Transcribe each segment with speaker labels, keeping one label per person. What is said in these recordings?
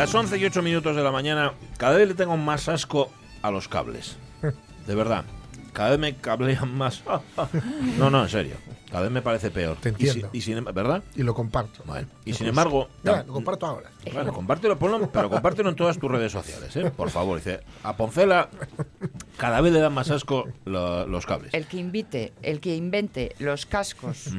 Speaker 1: Las 11 y 8 minutos de la mañana, cada vez le tengo más asco a los cables. De verdad. Cada vez me cablean más. No, no, en serio. Cada vez me parece peor.
Speaker 2: Te
Speaker 1: Y si-
Speaker 2: entiendo.
Speaker 1: Y, sin em- ¿Verdad?
Speaker 2: Y lo comparto.
Speaker 1: Bueno, y sin embargo...
Speaker 2: Lo comparto ahora.
Speaker 1: Bueno, compártelo, ponlo, pero compártelo en todas tus redes sociales, ¿eh? Por favor. Dice, a Poncela cada vez le dan más asco lo- los cables.
Speaker 3: El que invite, el que invente los cascos,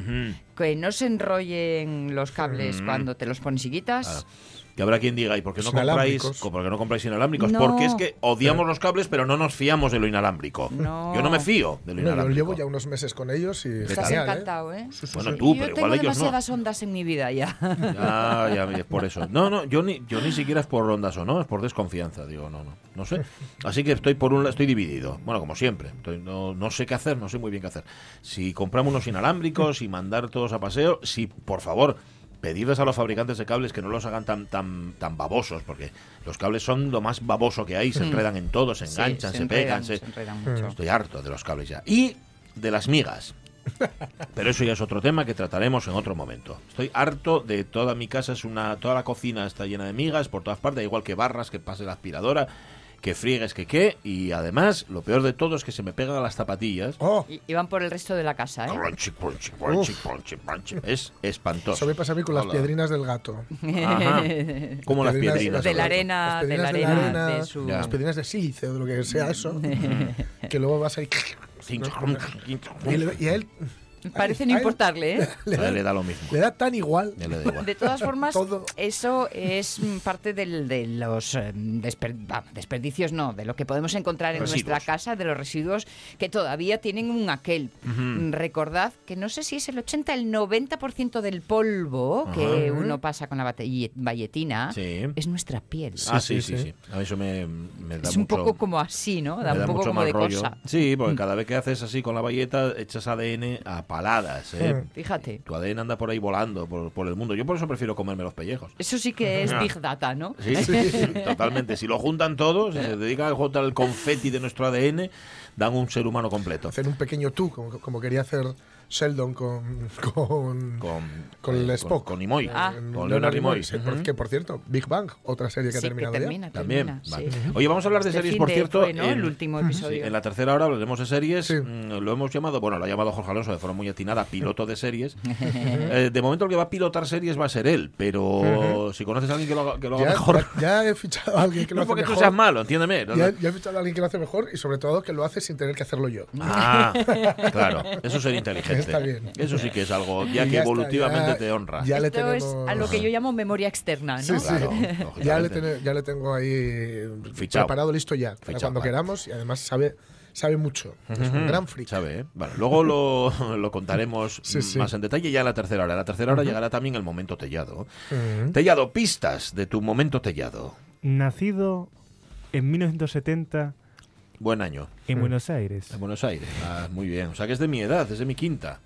Speaker 3: que no se enrollen los cables
Speaker 1: Mm.
Speaker 3: cuando te los pones y quitas.
Speaker 1: Ah. Que habrá quien diga, ¿y por qué no compráis, por qué no compráis inalámbricos?
Speaker 3: No.
Speaker 1: Porque es que odiamos los cables, pero no nos fiamos de lo inalámbrico.
Speaker 3: No.
Speaker 1: Yo no me fío de lo
Speaker 2: yo
Speaker 1: inalámbrico.
Speaker 2: llevo ya unos meses con ellos y
Speaker 3: Estás
Speaker 2: genial, ¿eh?
Speaker 3: encantado, ¿eh?
Speaker 2: Sí, sí,
Speaker 1: Bueno,
Speaker 2: sí.
Speaker 1: tú,
Speaker 3: Yo
Speaker 1: pero
Speaker 3: tengo
Speaker 1: igual ellos no.
Speaker 3: demasiadas ondas en mi vida ya.
Speaker 1: Ah, ya, es por eso. No, no, yo ni, yo ni siquiera es por ondas o no, es por desconfianza. Digo, no, no, no sé. Así que estoy por un estoy dividido. Bueno, como siempre. Estoy- no, no sé qué hacer, no sé muy bien qué hacer. Si compramos unos inalámbricos y mandar todos a paseo, si, por favor, pedirles a los fabricantes de cables que no los hagan tan, tan, tan babosos, porque los cables son lo más baboso que hay, se enredan en todo, se
Speaker 3: Sí,
Speaker 1: enganchan, se,
Speaker 3: enredan,
Speaker 1: pegan, se,
Speaker 3: se enredan mucho.
Speaker 1: Estoy harto de los cables ya. Y de las migas. Pero eso ya es otro tema que trataremos en otro momento. Estoy harto de toda mi casa, es una toda la cocina está llena de migas por todas partes, igual que barras, que pase la aspiradora, que friegues, que qué. Y además, lo peor de todo es que se me pegan las zapatillas.
Speaker 2: Oh,
Speaker 3: Y, y van por el resto de la casa, ¿eh?
Speaker 1: Crunchy, crunchy, crunchy, crunchy, crunchy. Es espantoso.
Speaker 2: eso me pasa a mí con las
Speaker 1: Hola.
Speaker 2: piedrinas del gato.
Speaker 1: Ajá. Como las
Speaker 2: Piedrinas-
Speaker 1: piedrinas.
Speaker 3: De la arena,
Speaker 2: Las
Speaker 3: de la
Speaker 2: piedrinas
Speaker 3: arena, de su...
Speaker 1: Ya.
Speaker 2: Las piedrinas de sílice o de lo que sea eso. que luego vas ahí. Y, y a él
Speaker 3: Parece no importarle, ¿eh?
Speaker 1: Le da lo mismo.
Speaker 2: le da tan igual.
Speaker 1: Ya le da igual.
Speaker 3: De todas formas,
Speaker 2: Todo.
Speaker 3: eso es mm, parte del- de los eh, desper- desperdicios, no, de lo que podemos encontrar en
Speaker 1: Residuos.
Speaker 3: nuestra casa, de los residuos que todavía tienen un aquel. Mm, Recordad que no sé si es el 80, el 90% del polvo que uno pasa con la valletina
Speaker 1: Sí.
Speaker 3: es nuestra piel.
Speaker 1: ah, sí,
Speaker 2: sí,
Speaker 1: sí. A mí eso me, me da
Speaker 3: es un poco como así, ¿no? Da
Speaker 1: Me
Speaker 3: un poco
Speaker 1: mucho
Speaker 3: como de
Speaker 1: rollo.
Speaker 3: cosa.
Speaker 1: Sí, porque cada vez que haces así con la valleta echas ADN a paladas. ¿eh?
Speaker 3: Fíjate.
Speaker 1: Tu ADN anda por ahí volando por, por el mundo. Yo por eso prefiero comerme los pellejos.
Speaker 3: Eso sí que es
Speaker 1: Ah.
Speaker 3: Big Data, ¿no?
Speaker 1: Sí, totalmente. Si lo juntan todos, si se dedican a juntar el confeti de nuestro ADN, dan un ser humano completo.
Speaker 2: Hacer un pequeño tú, como, como quería hacer Sheldon con. con
Speaker 1: Con,
Speaker 2: con el
Speaker 1: eh,
Speaker 2: Spock.
Speaker 1: Con, Nimoy.
Speaker 3: Ah.
Speaker 1: Con Leonard Nimoy.
Speaker 2: sí. Que por cierto, Big Bang, otra serie que
Speaker 3: Sí,
Speaker 2: ha terminado ya.
Speaker 3: termina,
Speaker 1: También.
Speaker 3: termina,
Speaker 1: vale.
Speaker 3: sí.
Speaker 1: Oye, vamos a hablar de
Speaker 3: Este
Speaker 1: series, por
Speaker 3: de
Speaker 1: cierto.
Speaker 3: fue, ¿no?
Speaker 1: en-
Speaker 3: El último
Speaker 1: Sí,
Speaker 3: episodio.
Speaker 1: en la tercera hora hablaremos de series.
Speaker 2: Sí.
Speaker 1: Mm, Lo hemos llamado, bueno, lo ha llamado Jorge Alonso de forma muy atinada, piloto de series. Eh, de momento el que va a pilotar series va a ser él, pero si conoces a alguien que lo haga, que lo haga
Speaker 2: Ya,
Speaker 1: mejor.
Speaker 2: ya- ya he fichado a alguien que lo
Speaker 1: No
Speaker 2: hace
Speaker 1: porque tú
Speaker 2: mejor.
Speaker 1: seas malo, entiéndeme. No,
Speaker 2: Ya,
Speaker 1: no.
Speaker 2: ya he fichado a alguien que lo hace mejor y sobre todo que lo hace sin tener que hacerlo yo.
Speaker 1: Ah, claro, eso sería inteligente.
Speaker 2: Está bien.
Speaker 1: Eso sí que es algo ya que
Speaker 2: está,
Speaker 1: evolutivamente
Speaker 2: ya-
Speaker 1: te honra.
Speaker 2: ya le
Speaker 3: Esto es
Speaker 2: tenemos-
Speaker 3: a lo que yo llamo memoria externa, ¿no?
Speaker 2: Sí, sí.
Speaker 1: Claro,
Speaker 2: Ya, le ya tengo ahí
Speaker 1: Fichado.
Speaker 2: preparado, listo ya. Para cuando
Speaker 1: vale.
Speaker 2: queramos y además sabe, sabe mucho. Es un gran freak.
Speaker 1: Sabe, ¿eh? Vale, luego lo, lo contaremos
Speaker 2: Sí, sí.
Speaker 1: más en detalle ya en la tercera hora. En la tercera hora llegará también el momento tellado. Tellado, pistas de tu momento tellado.
Speaker 4: Nacido en 1970
Speaker 1: Buen año.
Speaker 4: en Buenos Aires.
Speaker 1: En Buenos Aires. Ah, muy bien. O sea que es de mi edad, es de mi quinta.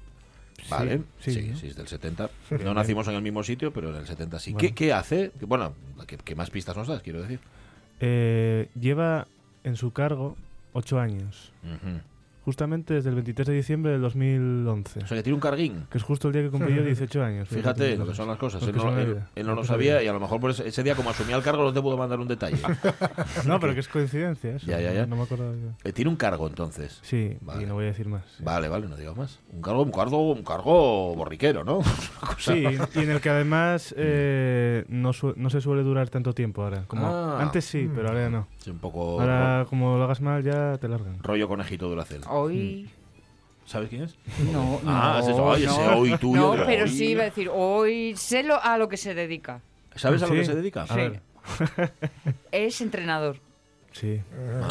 Speaker 1: Vale, sí,
Speaker 4: sí.
Speaker 1: sí, es del 70. No nacimos en el mismo sitio, pero en el 70 sí.
Speaker 4: Bueno.
Speaker 1: ¿Qué, qué hace? Bueno, ¿qué, qué más pistas nos das, quiero decir?
Speaker 4: Eh, lleva en su cargo ocho años,
Speaker 1: Ujú.
Speaker 4: Justamente desde el 23 de diciembre del 2011,
Speaker 1: O sea que tiene un carguín.
Speaker 4: que es justo el día que cumplí yo 18 años.
Speaker 1: Fíjate lo que son las cosas. Él no, él- él no
Speaker 4: Lo
Speaker 1: sabía y a lo mejor por ese, ese día, como asumía el cargo, no te puedo mandar un detalle.
Speaker 4: No, pero que es coincidencia eso.
Speaker 1: Ya, ya, ya.
Speaker 4: No me acuerdo.
Speaker 1: Eh, tiene un cargo entonces.
Speaker 4: Sí,
Speaker 1: Vale.
Speaker 4: y no voy a decir más. sí.
Speaker 1: Vale, vale, no digo más. Un cargo, un cargo, un cargo borriquero, ¿no?
Speaker 4: Sí, y en el que además eh, no, su- no se suele durar tanto tiempo ahora. Como
Speaker 1: Ah.
Speaker 4: antes sí, pero ahora ya no.
Speaker 1: Sí, un poco
Speaker 4: Ahora, como lo hagas mal, ya te largan.
Speaker 1: ro- rollo conejito Duracel.
Speaker 3: Hoy
Speaker 1: ¿Sabes quién es?
Speaker 3: no,
Speaker 1: Ah,
Speaker 3: no,
Speaker 1: es eso, ay, ese
Speaker 3: no.
Speaker 1: hoy tuyo
Speaker 3: No, pero
Speaker 1: hoy.
Speaker 3: sí iba a decir, hoy sé lo, a lo que se dedica.
Speaker 1: ¿Sabes a lo
Speaker 4: Sí.
Speaker 1: que se dedica?
Speaker 4: A
Speaker 3: Sí.
Speaker 4: ver,
Speaker 3: Es entrenador.
Speaker 4: Sí.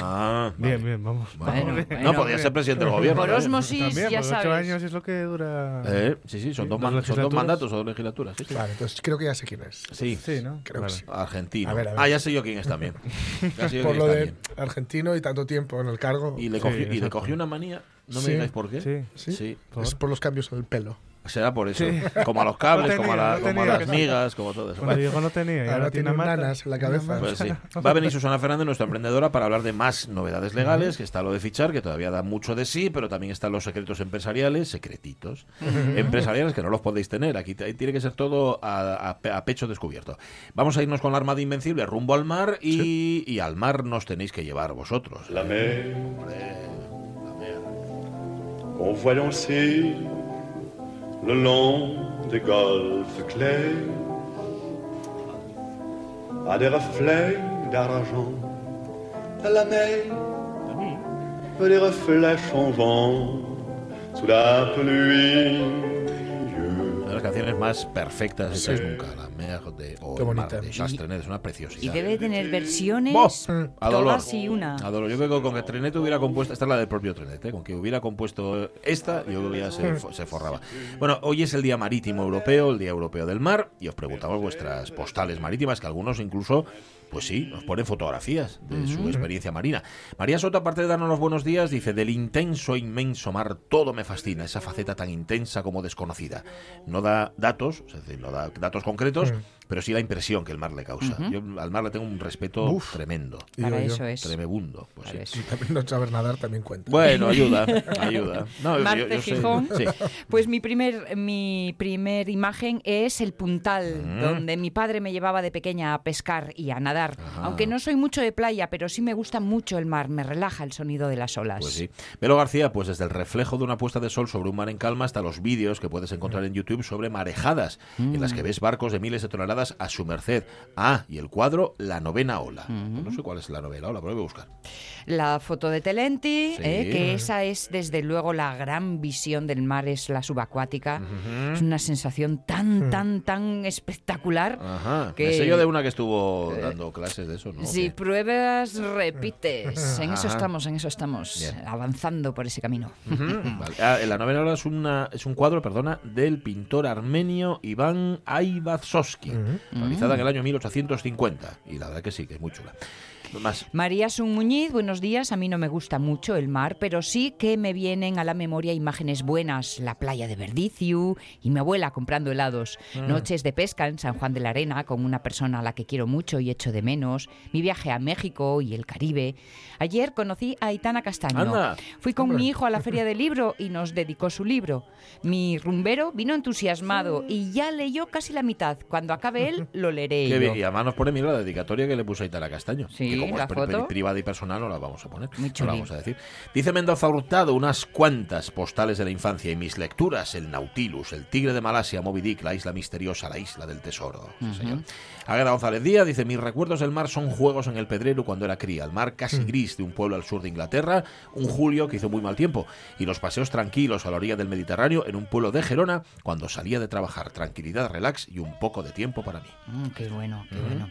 Speaker 1: Ah,
Speaker 4: Bien,
Speaker 1: vale.
Speaker 4: bien, vamos.
Speaker 3: Bueno,
Speaker 4: Vamos.
Speaker 3: bueno.
Speaker 1: No, podría ser presidente del gobierno.
Speaker 3: Por
Speaker 1: ¿no?
Speaker 3: osmosis,
Speaker 4: También,
Speaker 3: ya
Speaker 4: ocho
Speaker 3: sabes.
Speaker 4: años es lo que dura.
Speaker 1: Eh, sí, sí, son,
Speaker 4: Sí,
Speaker 1: dos, man- son dos mandatos o dos legislaturas. Sí, sí.
Speaker 2: Vale, entonces creo que ya sé quién es.
Speaker 1: Sí.
Speaker 4: Sí, ¿no?
Speaker 2: Creo
Speaker 4: Vale.
Speaker 2: que sí.
Speaker 1: Argentino.
Speaker 2: A ver, a ver.
Speaker 1: Ah, ya sé yo quién es también. Ya sé yo
Speaker 2: Por
Speaker 1: quién
Speaker 2: lo
Speaker 1: es
Speaker 2: de
Speaker 1: también.
Speaker 2: argentino y tanto tiempo en el cargo.
Speaker 1: Y le
Speaker 4: Sí,
Speaker 1: cogió, y le cogió una manía. No me
Speaker 2: Sí.
Speaker 1: digáis por qué.
Speaker 4: Sí.
Speaker 2: ¿Sí?
Speaker 4: por
Speaker 2: Es por los cambios en el pelo.
Speaker 1: Será por eso.
Speaker 4: Sí.
Speaker 1: Como a los cables,
Speaker 4: No
Speaker 1: como, a
Speaker 4: tenía,
Speaker 1: la-
Speaker 4: no
Speaker 1: como a
Speaker 4: tenía,
Speaker 1: las migas, como todo eso.
Speaker 4: Cuando
Speaker 1: Bueno,
Speaker 4: Diego no tenía. y
Speaker 2: Ahora
Speaker 4: ahora
Speaker 2: tiene
Speaker 4: tiene
Speaker 2: nanas en la cabeza.
Speaker 1: Pues sí. Va a venir Susana Fernández, nuestra emprendedora, para hablar de más novedades legales, que está lo de fichar, que todavía da mucho de sí, pero también están los secretos empresariales, secretitos, empresariales que no los podéis tener. Aquí tiene que ser todo a, a pe- a pecho descubierto. Vamos a irnos con la Armada Invencible rumbo al mar y, y al mar nos tenéis que llevar vosotros.
Speaker 5: La mer,
Speaker 1: La mer.
Speaker 5: voit le long des golfes clairs, à des reflets d'argent. La mer, des reflets changeants sous la pluie.
Speaker 1: Una de las canciones más perfectas hechas nunca, la mer de, o
Speaker 2: Qué bonita.
Speaker 1: de es una
Speaker 3: Y
Speaker 1: preciosidad.
Speaker 3: debe tener versiones.
Speaker 1: A dolor.
Speaker 3: todas y una.
Speaker 1: A dolor. Yo creo que con que Trenet hubiera compuesto, esta es la del propio Trenet, ¿eh? con que hubiera compuesto esta, yo creo que ya se, fo- se forraba. Bueno, hoy es el Día Marítimo Europeo, el Día Europeo del Mar, y os preguntamos vuestras postales marítimas, que algunos incluso, pues sí, nos ponen fotografías de su experiencia marina. María Soto, aparte de darnos los buenos días, dice, del intenso, inmenso mar, todo me fascina, esa faceta tan intensa como desconocida. No da datos, es decir, no da datos concretos, pero sí la impresión que el mar le causa. Yo al mar le tengo un respeto
Speaker 2: Uf.
Speaker 1: tremendo.
Speaker 3: Para
Speaker 2: yo.
Speaker 3: eso es.
Speaker 1: Tremebundo. Pues
Speaker 3: Para
Speaker 1: sí.
Speaker 3: eso.
Speaker 2: También no saber nadar también cuenta.
Speaker 1: Bueno, ayuda, ayuda. No,
Speaker 3: Marte
Speaker 1: sé-
Speaker 3: Gijón.
Speaker 1: sí.
Speaker 3: Pues mi primer, mi primer imagen es el puntal,
Speaker 1: Mm.
Speaker 3: donde mi padre me llevaba de pequeña a pescar y a nadar.
Speaker 1: Ajá.
Speaker 3: Aunque no soy mucho de playa, pero sí me gusta mucho el mar, me relaja el sonido de las olas.
Speaker 1: Pues sí. Velo García, pues desde el reflejo de una puesta de sol sobre un mar en calma hasta los vídeos que puedes encontrar en YouTube sobre marejadas, en las que ves barcos de miles de toneladas a su merced. Ah, y el cuadro La novena ola. Pues no sé cuál es la novena ola, pero voy a buscar.
Speaker 3: La foto de Telenti,
Speaker 1: Sí.
Speaker 3: eh, que esa es desde luego la gran visión del mar, es la subacuática. Es una sensación tan, tan, tan espectacular.
Speaker 1: Ajá.
Speaker 3: Que-
Speaker 1: Me sé yo de una que estuvo dando clases de eso, ¿no?
Speaker 3: Si pruebas, repites. En eso estamos, en eso estamos,
Speaker 1: Bien.
Speaker 3: avanzando por ese camino.
Speaker 1: Ujú, vale. Ah, la novena ola es, una, es un cuadro perdona, del pintor armenio Iván Realizada en el año 1850. Y la verdad que sí, que es muy chula. Más.
Speaker 3: María Sun Muñiz, buenos días. A mí no me gusta mucho el mar, pero sí que me vienen a la memoria imágenes buenas. La playa de Verdiciu y mi abuela comprando helados. Noches de pesca en San Juan de la Arena con una persona a la que quiero mucho y echo de menos. Mi viaje a México y el Caribe. Ayer conocí a Aitana Castaño.
Speaker 1: Anda.
Speaker 3: Fui con mi hijo a la feria del libro y nos dedicó su libro. Mi rumbero vino entusiasmado y ya leyó casi la mitad. Cuando acabe él, lo leeré
Speaker 1: Qué bien. Y además nos pone, mira, la dedicatoria que le puso a Itala Castaño.
Speaker 3: Sí,
Speaker 1: que como
Speaker 3: la
Speaker 1: es pri- pri-
Speaker 3: foto.
Speaker 1: privada y personal no la vamos a poner.
Speaker 3: Muy
Speaker 1: no la vamos a decir. Dice Mendoza Hurtado unas cuantas postales de la infancia y mis lecturas, el Nautilus, el Tigre de Malasia, Moby Dick, la isla misteriosa, la isla del tesoro. Sí, señor. Águeda González Díaz dice, mis recuerdos del mar son juegos en el Pedrero cuando era cría, el mar casi gris de un pueblo al sur de Inglaterra, un julio que hizo muy mal tiempo, y los paseos tranquilos a la orilla del Mediterráneo en un pueblo de Gerona cuando salía de trabajar, tranquilidad, relax y un poco de tiempo para mí.
Speaker 3: Mm, qué bueno, qué bueno.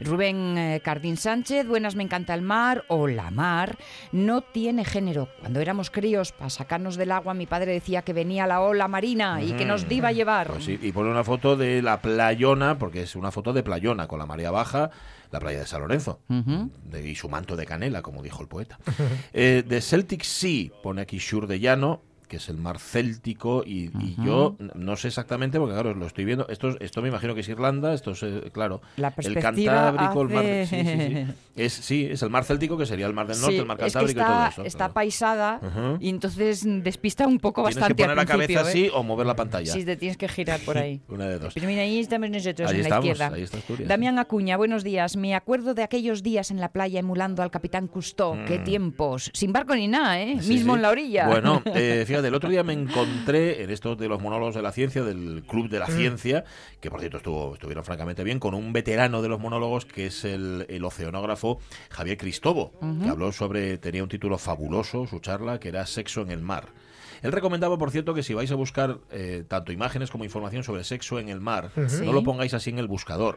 Speaker 3: Rubén eh, Cardín Sánchez, buenas, me encanta el mar o la mar. No tiene género. Cuando éramos críos, para sacarnos del agua, mi padre decía que venía la ola marina y que nos iba a llevar.
Speaker 1: Pues sí, y pone una foto de la playona, porque es una foto de playona con la marea baja, la playa de San Lorenzo, de- y su manto de canela, como dijo el poeta. Eh, de Celtic Sea, pone aquí Shur de Llano, que es el mar céltico, y, y yo no sé exactamente, porque claro, lo estoy viendo, esto, es- esto me imagino que es Irlanda, esto es, eh, claro,
Speaker 3: La
Speaker 1: el Cantábrico, el mar... Sí, sí, sí. Es, sí, es el mar céltico, que sería el mar del norte, el mar
Speaker 3: es que
Speaker 1: Cantábrico
Speaker 3: está,
Speaker 1: y todo eso.
Speaker 3: está
Speaker 1: claro.
Speaker 3: paisada y entonces mm, despista un poco
Speaker 1: Tienes que
Speaker 3: bastante
Speaker 1: poner la cabeza
Speaker 3: ¿eh?
Speaker 1: así o mover la pantalla.
Speaker 3: Sí, te tienes que girar por ahí.
Speaker 1: Una de dos.
Speaker 3: Pero mira, ahí estamos nosotros,
Speaker 1: Ahí
Speaker 3: en
Speaker 1: estamos,
Speaker 3: la izquierda.
Speaker 1: ahí está Asturias,
Speaker 3: Damián Acuña, buenos días. Me acuerdo de aquellos días en la playa emulando al capitán Cousteau. Qué tiempos. Sin barco ni nada, ¿eh?
Speaker 1: Mm.
Speaker 3: Mismo en la orilla.
Speaker 1: Bueno, eh, fíjate, el otro día me encontré en esto de los monólogos de la ciencia, del Club de la Ciencia, que por cierto estuvo, estuvieron francamente bien, con un veterano de los monólogos que es el, el oceanógrafo Javier Cristobo, que habló sobre, tenía un título fabuloso, su charla, que era Sexo en el mar. Él recomendaba, por cierto, que si vais a buscar eh, tanto imágenes como información sobre sexo en el mar,
Speaker 3: Sí.
Speaker 1: no lo pongáis así en el buscador.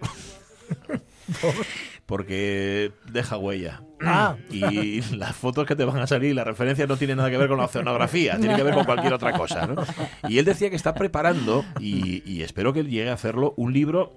Speaker 1: porque deja huella.
Speaker 2: Ah.
Speaker 1: Y las fotos que te van a salir, las referencias no tienen nada que ver con la oceanografía, tiene que ver con cualquier otra cosa. ¿no? Y él decía que está preparando, y, y espero que llegue a hacerlo, un libro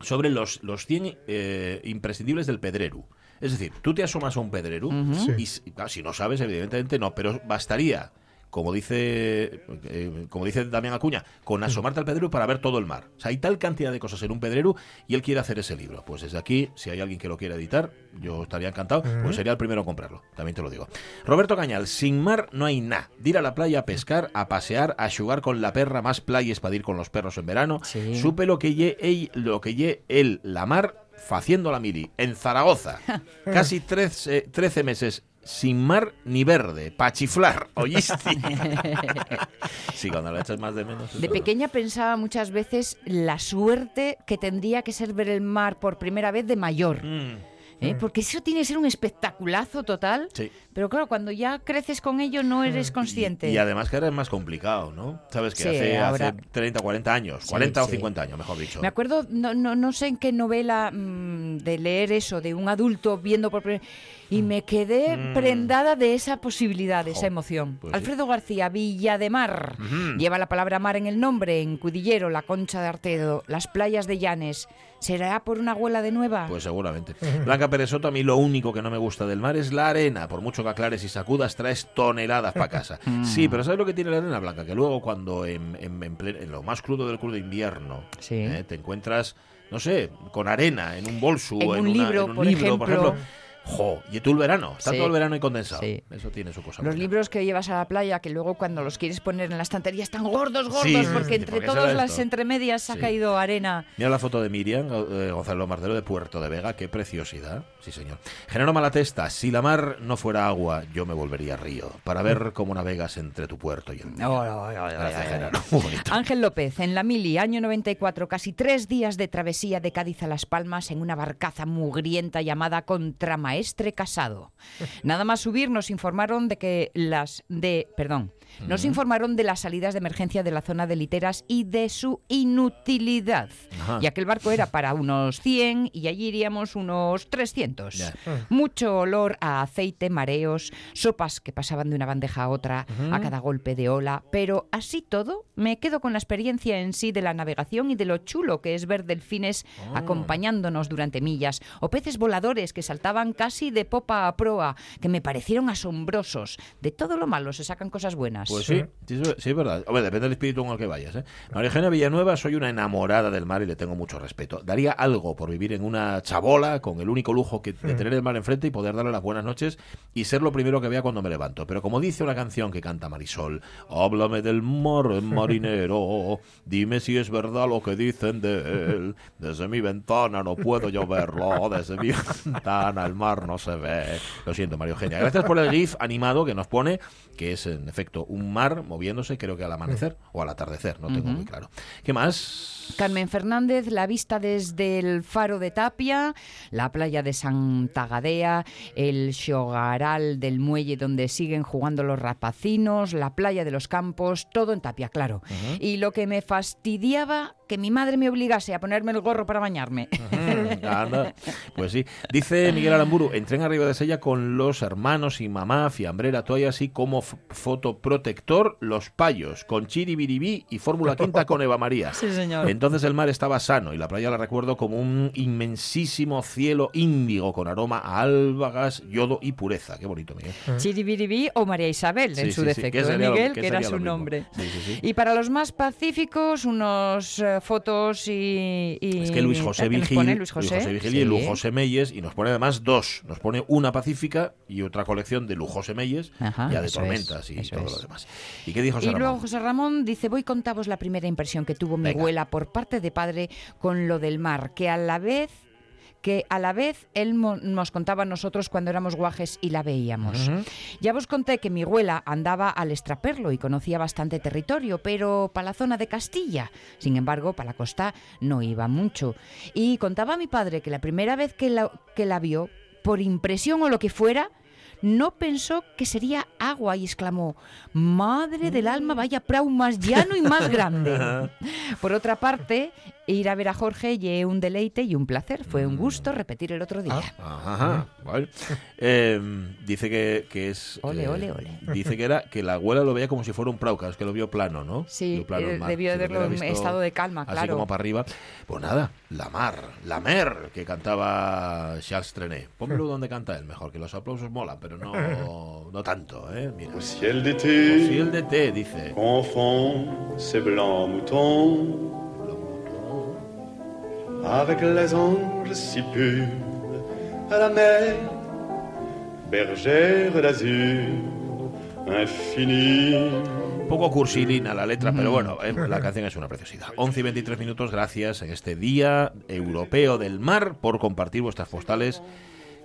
Speaker 1: sobre los, los 100 eh, imprescindibles del pedrero. Es decir, tú te asomas a un pedrero
Speaker 2: Sí.
Speaker 1: y si, claro, si no sabes, evidentemente no, pero bastaría, como dice, eh, como dice Damián Acuña, con asomarte al pedrero para ver todo el mar. O sea, hay tal cantidad de cosas en un pedrero y él quiere hacer ese libro. Pues desde aquí, si hay alguien que lo quiera editar, yo estaría encantado, pues sería el primero en comprarlo, también te lo digo. Roberto Cañal, sin mar no hay nada. Ir a la playa a pescar, a pasear, a jugar con la perra, más playas para ir con los perros en verano.
Speaker 3: Sí.
Speaker 1: Supe lo que lle ell- lo que lle él, la mar, faciendo la mili, en Zaragoza. Casi 13, 13 meses sin mar ni verde, pa' chiflar, ¿oíste? sí, cuando lo echas más de menos.
Speaker 3: De pequeña pensaba muchas veces la suerte que tendría que ser ver el mar por primera vez de mayor.
Speaker 1: Mm,
Speaker 3: ¿eh? Porque eso tiene que ser un espectaculazo total.
Speaker 1: sí.
Speaker 3: Pero claro, cuando ya creces con ello no eres consciente.
Speaker 1: Y, y además que ahora es más complicado, ¿no? Sabes que
Speaker 3: Sí,
Speaker 1: hace,
Speaker 3: ahora-
Speaker 1: hace 30, 40 años,
Speaker 3: Sí,
Speaker 1: 40 o
Speaker 3: sí.
Speaker 1: 50 años, mejor dicho.
Speaker 3: Me acuerdo, no, no, no sé en qué novela mm, de leer eso, de un adulto viendo por primera y me quedé
Speaker 1: Mm.
Speaker 3: prendada de esa posibilidad, de esa emoción.
Speaker 1: pues sí.
Speaker 3: Alfredo García, Villa de Mar, lleva la palabra mar en el nombre, en Cudillero, la Concha de Artedo, las playas de Llanes. ¿Será por una abuela de nueva?
Speaker 1: Pues seguramente. Blanca Pérez Soto, a mí lo único que no me gusta del mar es la arena. Por mucho que aclares y sacudas, traes toneladas para casa. Sí, pero ¿sabes lo que tiene la arena blanca? Que luego cuando en, en- en en lo más crudo del crudo invierno
Speaker 3: Sí.
Speaker 1: eh, te encuentras, no sé, con arena en un bolso,
Speaker 3: En
Speaker 1: en,
Speaker 3: un
Speaker 1: una-
Speaker 3: libro,
Speaker 1: en un
Speaker 3: por
Speaker 1: libro, por
Speaker 3: ejemplo.
Speaker 1: Jo, y tú el verano, está
Speaker 3: Sí.
Speaker 1: todo el verano y condensado.
Speaker 3: Sí.
Speaker 1: Eso tiene su cosa.
Speaker 3: Los
Speaker 1: buena.
Speaker 3: libros que llevas a la playa, que luego cuando los quieres poner en la estantería están gordos, gordos,
Speaker 1: Sí,
Speaker 3: porque entre
Speaker 1: ¿por qué será
Speaker 3: todas las entremedias ha caído arena.
Speaker 1: Mira la foto de Miriam eh, Gonzalo Mardero de Puerto de Vega, qué preciosidad. Sí, señor. Genero Malatesta, si la mar no fuera agua, yo me volvería río, para ver cómo navegas entre tu puerto y el mío. Gracias, Genaro.
Speaker 3: Ángel López, en la Mili, año 94, casi tres días de travesía de Cádiz a Las Palmas en una barcaza mugrienta llamada Contramaestre Casado. Nada más subir nos informaron de que las de, perdón, nos informaron de las salidas de emergencia de la zona de literas y de su inutilidad.
Speaker 1: Ajá.
Speaker 3: Y aquel barco era para unos 100 y allí iríamos unos 300.
Speaker 1: Ya.
Speaker 3: Mucho olor a aceite, mareos, sopas que pasaban de una bandeja a otra a cada golpe de ola, pero así todo me quedo con la experiencia en sí de la navegación y de lo chulo que es ver delfines
Speaker 1: Ah.
Speaker 3: acompañándonos durante millas o peces voladores que saltaban casi de popa a proa, que me parecieron asombrosos. De todo lo malo se sacan cosas buenas.
Speaker 1: Pues sí, sí, es- sí, es verdad. Hombre, depende del espíritu con el que vayas. ¿eh? María Eugenia Villanueva, soy una enamorada del mar y le tengo mucho respeto. Daría algo por vivir en una chabola con el único lujo que, de tener el mar enfrente y poder darle las buenas noches y ser lo primero que vea cuando me levanto. Pero como dice una canción que canta Marisol, háblame del mar, marinero, dime si es verdad lo que dicen de él. Desde mi ventana no puedo yo verlo, desde mi ventana el mar no se ve. Lo siento, María Eugenia. Gracias por el GIF animado que nos pone, que es en efecto un mar moviéndose, creo que al amanecer o al atardecer, no tengo muy claro. ¿Qué más?
Speaker 3: Carmen Fernández, la vista desde el faro de Tapia, la playa de Santa Gadea, el Xogaral del muelle donde siguen jugando los rapacinos, la playa de los campos, todo en Tapia, claro. Y lo que me fastidiaba, que mi madre me obligase a ponerme el gorro para bañarme.
Speaker 1: Mm, anda. Pues sí. Dice Miguel Aramburu, entré en arriba de Sella con los hermanos y mamá, fiambrera, toalla, así como f- fotoprotector, los payos, con chiribiribí y Fórmula Quinta con Eva María.
Speaker 3: Sí, señor.
Speaker 1: Entonces el mar estaba sano y la playa la recuerdo como un inmensísimo cielo índigo con aroma a álbagas, yodo y pureza. Qué bonito, Miguel.
Speaker 3: Chiribiribí o María Isabel, en
Speaker 1: Sí,
Speaker 3: su
Speaker 1: sí, sí,
Speaker 3: defecto,
Speaker 1: que
Speaker 3: de
Speaker 1: lo-
Speaker 3: Miguel,
Speaker 1: que
Speaker 3: que era su
Speaker 1: lo
Speaker 3: nombre.
Speaker 1: Sí, sí, sí.
Speaker 3: Y para los más pacíficos, unos eh, fotos y, y-
Speaker 1: Es que Luis José
Speaker 3: ¿qué nos
Speaker 1: Vigil,
Speaker 3: pone Luis José,
Speaker 1: Vigil
Speaker 3: Sí.
Speaker 1: y Luis José Meyes, y nos pone además dos. Nos pone una pacífica y otra colección de Luis José Meyes,
Speaker 3: Ajá,
Speaker 1: ya de tormentas
Speaker 3: es,
Speaker 1: y todo
Speaker 3: es.
Speaker 1: lo demás. ¿Y qué dijo José
Speaker 3: Y luego? José Ramón dice, voy contaros la primera impresión que tuvo mi
Speaker 1: Venga.
Speaker 3: abuela por parte de padre con lo del mar, que a la vez que a la vez él nos contaba a nosotros cuando éramos guajes y la veíamos. Ya os conté que mi abuela andaba al extraperlo y conocía bastante territorio, pero para la zona de Castilla. Sin embargo, para la costa no iba mucho. Y contaba a mi padre que la primera vez que la, que la vio, por impresión o lo que fuera, no pensó que sería agua y exclamó, Madre del alma, vaya prau más llano y más grande. Por otra parte, Ir a ver a Jorge y un deleite y un placer. Fue un gusto repetir el otro día.
Speaker 1: Ajá, ajá, vale. Eh, dice que, que es.
Speaker 3: Ole,
Speaker 1: eh,
Speaker 3: ole, ole.
Speaker 1: Dice que era que la abuela lo veía como si fuera un Praucas, que lo vio plano, ¿no?
Speaker 3: Sí,
Speaker 1: plano
Speaker 3: eh,
Speaker 1: mar,
Speaker 3: debió
Speaker 1: si
Speaker 3: de
Speaker 1: lo
Speaker 3: verlo
Speaker 1: hubiera
Speaker 3: en estado de calma,
Speaker 1: Así
Speaker 3: claro.
Speaker 1: como para arriba. Pues nada, la mar, la mer, que cantaba Charles Trenet. Pónmelo donde canta él mejor, que los aplausos molan, pero no, no tanto, ¿eh? Mira.
Speaker 5: Au ciel
Speaker 1: Si
Speaker 5: d'été,
Speaker 1: el de té, dice.
Speaker 5: confond ces blancs moutons avec les anges si purs à la mer, bergère d'azur infinie.
Speaker 1: Un poco cursilina la letra, pero bueno, eh, la canción es una preciosidad. 11 y 23 minutos, gracias en este Día Europeo del Mar por compartir vuestras postales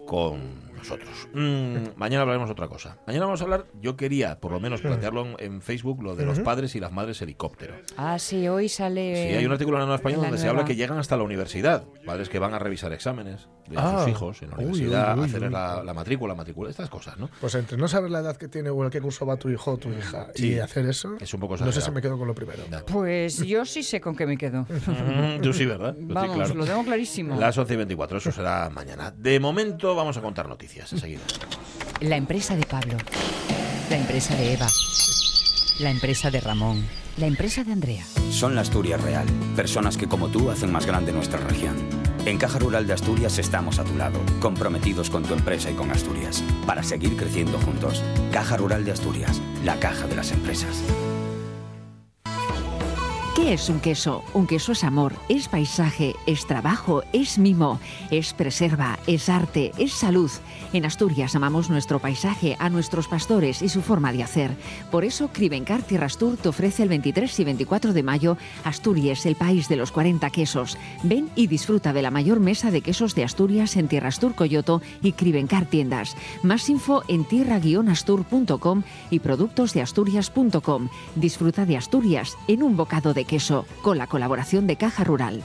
Speaker 1: con nosotros. Mm, mañana hablaremos de otra cosa. Mañana vamos a hablar, yo quería por lo menos plantearlo en, en Facebook, lo de los padres y las madres helicóptero.
Speaker 3: Ah, sí, hoy sale.
Speaker 1: Sí, hay un artículo en la Nueva España
Speaker 3: la
Speaker 1: donde se habla que llegan hasta la universidad. Padres que van a revisar exámenes de
Speaker 2: Ah.
Speaker 1: sus hijos en la universidad,
Speaker 2: uy, uy,
Speaker 1: hacer la, la matrícula, matrícula, estas cosas, ¿no?
Speaker 2: Pues entre no saber la edad que tiene o en qué curso va tu hijo o tu hija
Speaker 1: Sí.
Speaker 2: y hacer eso,
Speaker 1: Es un poco
Speaker 2: no sé si
Speaker 1: exagerado.
Speaker 2: me quedo con lo primero.
Speaker 3: Pues yo sí sé con qué me quedo.
Speaker 1: Mm, Tú sí, ¿verdad? Sí,
Speaker 3: Vamos,
Speaker 1: claro.
Speaker 3: lo tengo clarísimo.
Speaker 1: Las 11 y 24, eso será mañana. De momento vamos a contar noticias enseguida.
Speaker 3: La empresa de Pablo. La empresa de Eva. La empresa de Ramón. La empresa de Andrea.
Speaker 6: Son la Asturias Real, personas que como tú hacen más grande nuestra región. En Caja Rural de Asturias estamos a tu lado, comprometidos con tu empresa y con Asturias, para seguir creciendo juntos. Caja Rural de Asturias, la caja de las empresas.
Speaker 7: ¿Qué es un queso? Un queso es amor, es paisaje, es trabajo, es mimo, es preserva, es arte, es salud. En Asturias amamos nuestro paisaje, a nuestros pastores y su forma de hacer. Por eso Tour te ofrece el 23 y 24 de mayo Asturias, el país de los 40 quesos. Ven y disfruta de la mayor mesa de quesos de Asturias en Tierras Tour Coyoto y Crivencar Tiendas. Más info en tierra-astur.com y productosdeasturias.com. Disfruta de Asturias en un bocado de queso, con la colaboración de Caja Rural.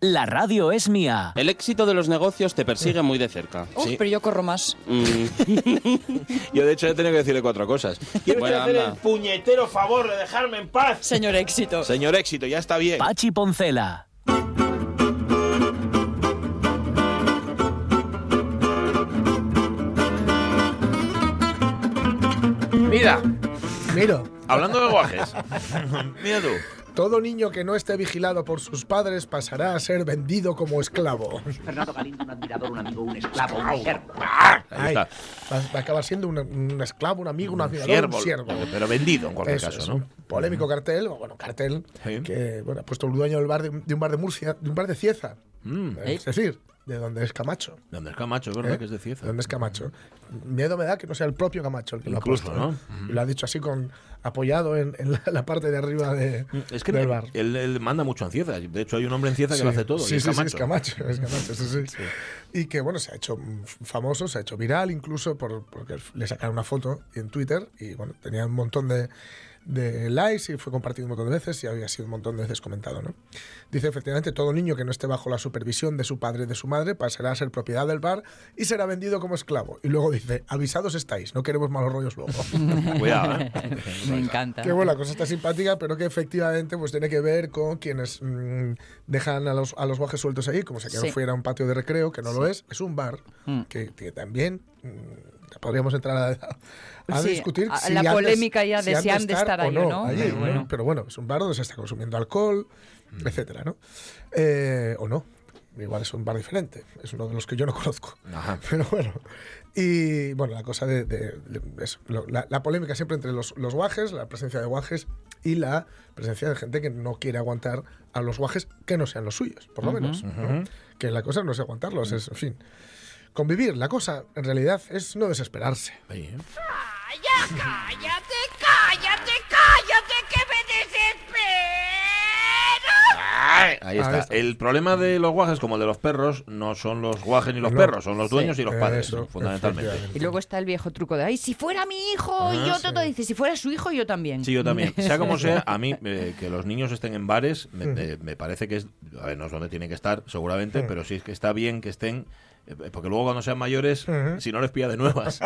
Speaker 8: La radio es mía.
Speaker 9: El éxito de los negocios te persigue muy de cerca.
Speaker 3: Uf, pero yo corro más.
Speaker 9: Mm,
Speaker 1: Yo, de hecho, he tenido que decirle cuatro cosas. Quiero
Speaker 9: Bueno,
Speaker 1: hacer el puñetero favor de dejarme en paz.
Speaker 3: Señor éxito.
Speaker 1: Señor éxito, ya está bien.
Speaker 8: Pachi Poncela.
Speaker 1: Mira,
Speaker 2: Miro,
Speaker 1: hablando de guajes. Mira tú.
Speaker 2: todo niño que no esté vigilado por sus padres pasará a ser vendido como esclavo.
Speaker 10: Fernando Galindo, un admirador, un amigo, un esclavo, un siervo.
Speaker 1: Ahí está.
Speaker 2: Va, va a acabar siendo un, un esclavo, un amigo, un admirador,
Speaker 1: Siervo,
Speaker 2: un siervo.
Speaker 1: pero vendido en cualquier
Speaker 2: Eso
Speaker 1: caso,
Speaker 2: es,
Speaker 1: ¿no?
Speaker 2: un polémico cartel, o bueno, cartel
Speaker 1: Sí.
Speaker 2: que bueno, ha puesto el dueño del bar de, de un bar de Murcia, de un bar de Cieza.
Speaker 1: Mm.
Speaker 2: Es decir, de donde es Camacho.
Speaker 1: ¿Dónde es Camacho? Es verdad
Speaker 2: ¿eh?
Speaker 1: que es de Cieza.
Speaker 2: De donde es Camacho. Miedo me da que no sea el propio Camacho el que
Speaker 1: Incluso,
Speaker 2: lo ha puesto. ¿eh? Y lo ha dicho así con apoyado en, en la, la parte de arriba de,
Speaker 1: Es que
Speaker 2: del bar.
Speaker 1: él- él manda mucho en Cieza. De hecho, hay un hombre en Cieza que lo hace todo.
Speaker 2: Sí,
Speaker 1: y es
Speaker 2: sí, sí,
Speaker 1: Camacho.
Speaker 2: es Camacho, es Camacho, sí. Y que, bueno, se ha hecho famoso, se ha hecho viral incluso por, porque le sacaron una foto en Twitter y, bueno, tenía un montón de, de likes y fue compartido un montón de veces y había sido un montón de veces comentado, ¿no? Dice, efectivamente, todo niño que no esté bajo la supervisión de su padre y de su madre pasará a ser propiedad del bar y será vendido como esclavo. Y luego dice, avisados estáis, no queremos malos rollos luego.
Speaker 1: Cuidado, ¿eh?
Speaker 3: Me encanta.
Speaker 2: Que bueno, la cosa está simpática, pero que efectivamente pues tiene que ver con quienes mm, dejan a los, a los guajes sueltos ahí, como si
Speaker 3: Sí.
Speaker 2: fuera un patio de recreo, que no lo es, es un bar,
Speaker 3: Mm.
Speaker 2: que, que también mm, podríamos entrar a, a
Speaker 3: Sí,
Speaker 2: discutir
Speaker 3: a-
Speaker 2: si
Speaker 3: la polémica ya de si han de estar
Speaker 2: o
Speaker 3: ahí o no,
Speaker 2: allí,
Speaker 3: pero
Speaker 2: ¿no?
Speaker 3: bueno.
Speaker 2: Pero bueno, es un bar donde se está consumiendo alcohol, etcétera, ¿no? Eh, o no. Igual es un bar diferente, es uno de los que yo no conozco.
Speaker 1: Ajá.
Speaker 2: Pero bueno. Y bueno, la cosa de, de- de eso, lo- la, la polémica siempre entre los, los guajes, la presencia de guajes y la presencia de gente que no quiere aguantar a los guajes que no sean los suyos, por lo menos. ¿no? Que la cosa no es aguantarlos, es, en fin. Convivir, la cosa en realidad es no desesperarse.
Speaker 1: Ahí, ¿eh?
Speaker 11: ¡Calla, cállate, cállate, cállate, que me desespero!
Speaker 1: Ahí
Speaker 2: Ahí
Speaker 1: está. El problema de los guajes, como el de los perros, no son los guajes ni los
Speaker 2: No.
Speaker 1: perros, son los dueños
Speaker 2: Sí.
Speaker 1: y los padres,
Speaker 2: Eso,
Speaker 1: fundamentalmente.
Speaker 3: Y luego está el viejo truco de, ay, si fuera mi hijo, y
Speaker 1: Ah,
Speaker 3: yo todo dice, si fuera su hijo, yo también.
Speaker 1: Sí, yo también. Sea como sea, a mí eh, que los niños estén en bares me, me- me parece que es. A ver, no es donde tienen que estar, seguramente, pero sí es que está bien que estén. Eh, Porque luego cuando sean mayores, si no les pilla de nuevas.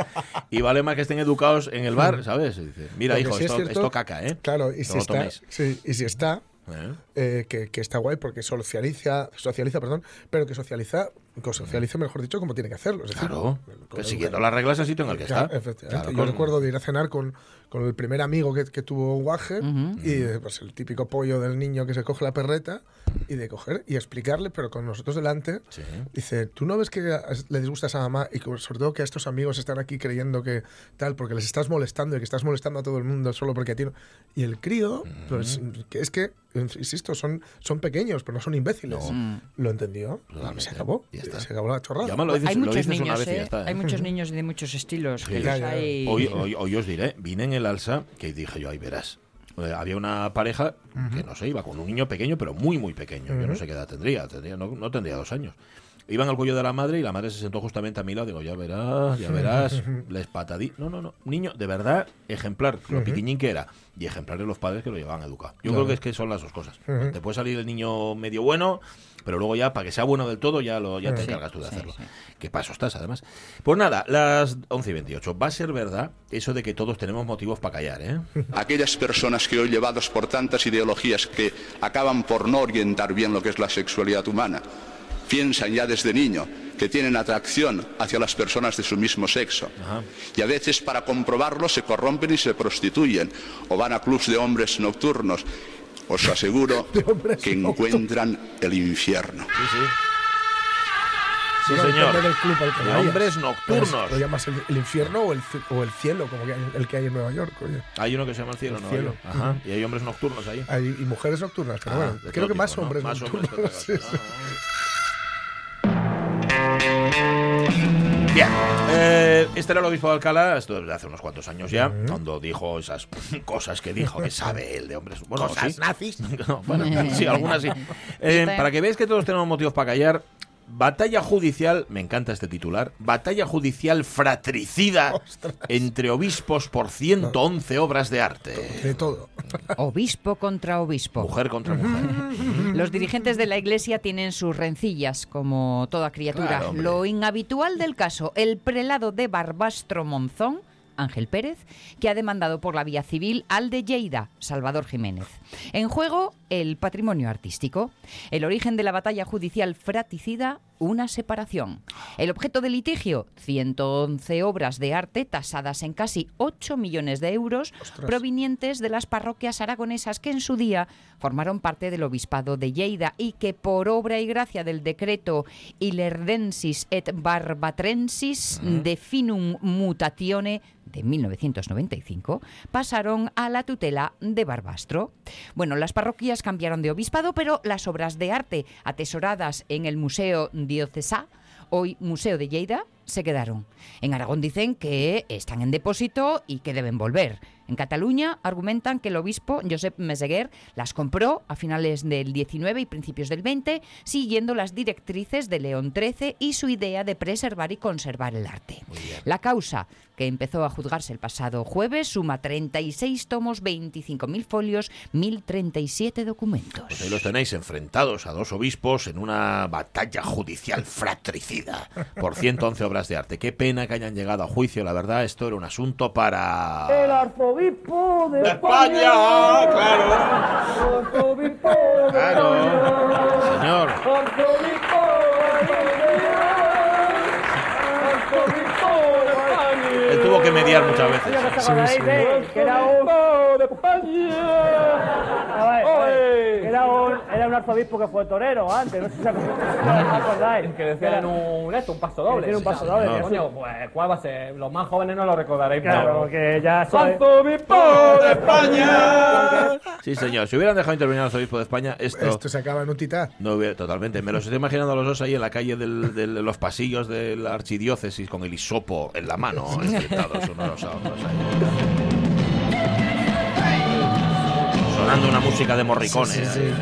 Speaker 1: Y vale más que estén educados en el bar, ¿sabes? Y dice, Mira,
Speaker 2: Porque
Speaker 1: hijo,
Speaker 2: es
Speaker 1: esto,
Speaker 2: cierto-
Speaker 1: esto caca, ¿eh?
Speaker 2: Claro, y si, está, sí, y si está,
Speaker 1: ¿Eh?
Speaker 2: eh, que, que está guay porque socializa, socializa, perdón, pero que socializa, socialice, mejor dicho, como tiene que hacerlo. Es decir,
Speaker 1: Claro, que siguiendo las reglas al sitio en el que
Speaker 2: Claro,
Speaker 1: está.
Speaker 2: efectivamente.
Speaker 1: Claro,
Speaker 2: Yo
Speaker 1: con-
Speaker 2: recuerdo de ir a cenar con, con el primer amigo que, que tuvo guaje y eh, pues el típico pollo del niño que se coge la perreta y de coger y explicarle, pero con nosotros delante, dice, ¿tú no ves que le disgustas a mamá y que, sobre todo que a estos amigos están aquí creyendo que tal, porque les estás molestando y que estás molestando a todo el mundo solo porque a ti no? Y el crío, pues que es que, insisto, son, son pequeños, pero no son imbéciles.
Speaker 3: No.
Speaker 2: Lo entendió y se acabó. Se acabó la chorrada.
Speaker 3: hay muchos niños, ¿eh? Hay muchos niños de muchos estilos. que los hay-
Speaker 1: Hoy, hoy- hoy os diré, vine en el alza que dije yo, ahí verás. Eh, había una pareja que no sé, iba con un niño pequeño, pero muy, muy pequeño. Yo no sé qué edad tendría, tendría no, no tendría dos años. Iban al cuello de la madre y la madre se sentó justamente a mi lado. Digo, ya verás, ya verás. Les patadí. No, no, no. Niño, de verdad, ejemplar. Lo piquiñín que era. Y ejemplares los padres que lo llevaban a educar. Yo
Speaker 2: Claro.
Speaker 1: creo que es que son las dos cosas.
Speaker 2: Ujú.
Speaker 1: Te puede salir el niño medio bueno, pero luego ya, para que sea bueno del todo, ya, lo, ya te encargas tú de
Speaker 2: sí,
Speaker 1: hacerlo. Que paso estás, además. Pues nada, las 11 y 28. Va a ser verdad eso de que todos tenemos motivos para callar, ¿eh?
Speaker 12: Aquellas personas que hoy llevados por tantas ideologías que acaban por no orientar bien lo que es la sexualidad humana, piensan ya desde niño que tienen atracción hacia las personas de su mismo sexo. Y a veces para comprobarlo se corrompen y se prostituyen o van a clubs de hombres nocturnos. Os aseguro que encuentran el infierno.
Speaker 1: Sí, sí. Sí, señor.
Speaker 2: del club al que
Speaker 1: De
Speaker 2: vayas.
Speaker 1: hombres nocturnos.
Speaker 2: Lo llamas el, el infierno o el, ci- o el cielo, como que hay- el que hay en Nueva York. oye.
Speaker 1: Hay uno que se llama el cielo,
Speaker 2: El
Speaker 1: ¿no?
Speaker 2: cielo.
Speaker 1: Ajá.
Speaker 2: Ujú.
Speaker 1: Y hay hombres nocturnos ahí.
Speaker 2: Hay, y mujeres nocturnas, pero
Speaker 1: Ah,
Speaker 2: bueno, creo que más
Speaker 1: tipo, ¿no?
Speaker 2: hombres
Speaker 1: Más hombres que
Speaker 2: nocturnos.
Speaker 1: Bien, eh, este era el obispo de Alcalá, esto desde hace unos cuantos años ya, cuando dijo esas cosas que dijo, que sabe él de hombres. Bueno,
Speaker 2: Cosas
Speaker 1: sí.
Speaker 2: nazis.
Speaker 1: No, bueno, sí, algunas sí. Eh, para que veáis que todos tenemos motivos para callar, batalla judicial, me encanta este titular, batalla judicial fratricida entre obispos por 111 obras de arte.
Speaker 2: De todo.
Speaker 3: Obispo contra obispo.
Speaker 1: Mujer contra mujer.
Speaker 3: Los dirigentes de la iglesia tienen sus rencillas, como toda criatura.
Speaker 1: Claro.
Speaker 3: Lo inhabitual del caso, el prelado de Barbastro Monzón, Ángel Pérez, que ha demandado por la vía civil al de Lleida, Salvador Jiménez. En juego, el patrimonio artístico. El origen de la batalla judicial fraticida, una separación. El objeto del litigio, 111 obras de arte tasadas en casi 8 millones de euros, provenientes de las parroquias aragonesas que en su día formaron parte del obispado de Lleida y que por obra y gracia del decreto Ilerdensis et Barbatrensis de Finum Mutatione de 1995 pasaron a la tutela de Barbastro. Bueno, las parroquias cambiaron de obispado, pero las obras de arte atesoradas en el Museo Diocesá, hoy Museo de Lleida, se quedaron. En Aragón dicen que están en depósito y que deben volver. En Cataluña argumentan que el obispo Josep Meseguer las compró a finales del 19 y principios del 20, siguiendo las directrices de León XIII y su idea de preservar y conservar el arte. La causa, que empezó a juzgarse el pasado jueves, suma 36 tomos, 25.000 folios, 1.037 documentos.
Speaker 1: Pues ahí los tenéis enfrentados a dos obispos en una batalla judicial fratricida por 111 obras de arte. Qué pena que hayan llegado a juicio, la verdad, esto era un asunto para...
Speaker 13: El arzobispo de,
Speaker 1: España, claro.
Speaker 13: Arzobispo de
Speaker 1: Claro,
Speaker 13: España.
Speaker 1: señor.
Speaker 13: Arzobispo de España.
Speaker 1: Él tuvo que mediar muchas veces.
Speaker 13: Oye, ¿os era un... de España. A ver, Era un, era un arzobispo que fue torero antes, no sé si os acordáis.
Speaker 14: Que decían un, esto, un paso doble.
Speaker 13: Decían un paso doble, que
Speaker 14: Coño, pues, ¿cuál va a ser? Los más jóvenes no lo recordaréis.
Speaker 13: Claro, ya soy...
Speaker 14: ¡Arzobispo de España!
Speaker 1: Sí, señor. Si hubieran dejado intervenir al obispo de España, esto...
Speaker 2: Esto se acaba en un titán.
Speaker 1: No hubiera, totalmente. Me los estoy imaginando a los dos ahí en la calle del- de los pasillos de la archidiócesis con el hisopo en la mano, enfrentados unos a otros ahí. Sonando una música de Morricone.
Speaker 2: Sí, sí,
Speaker 1: ahí.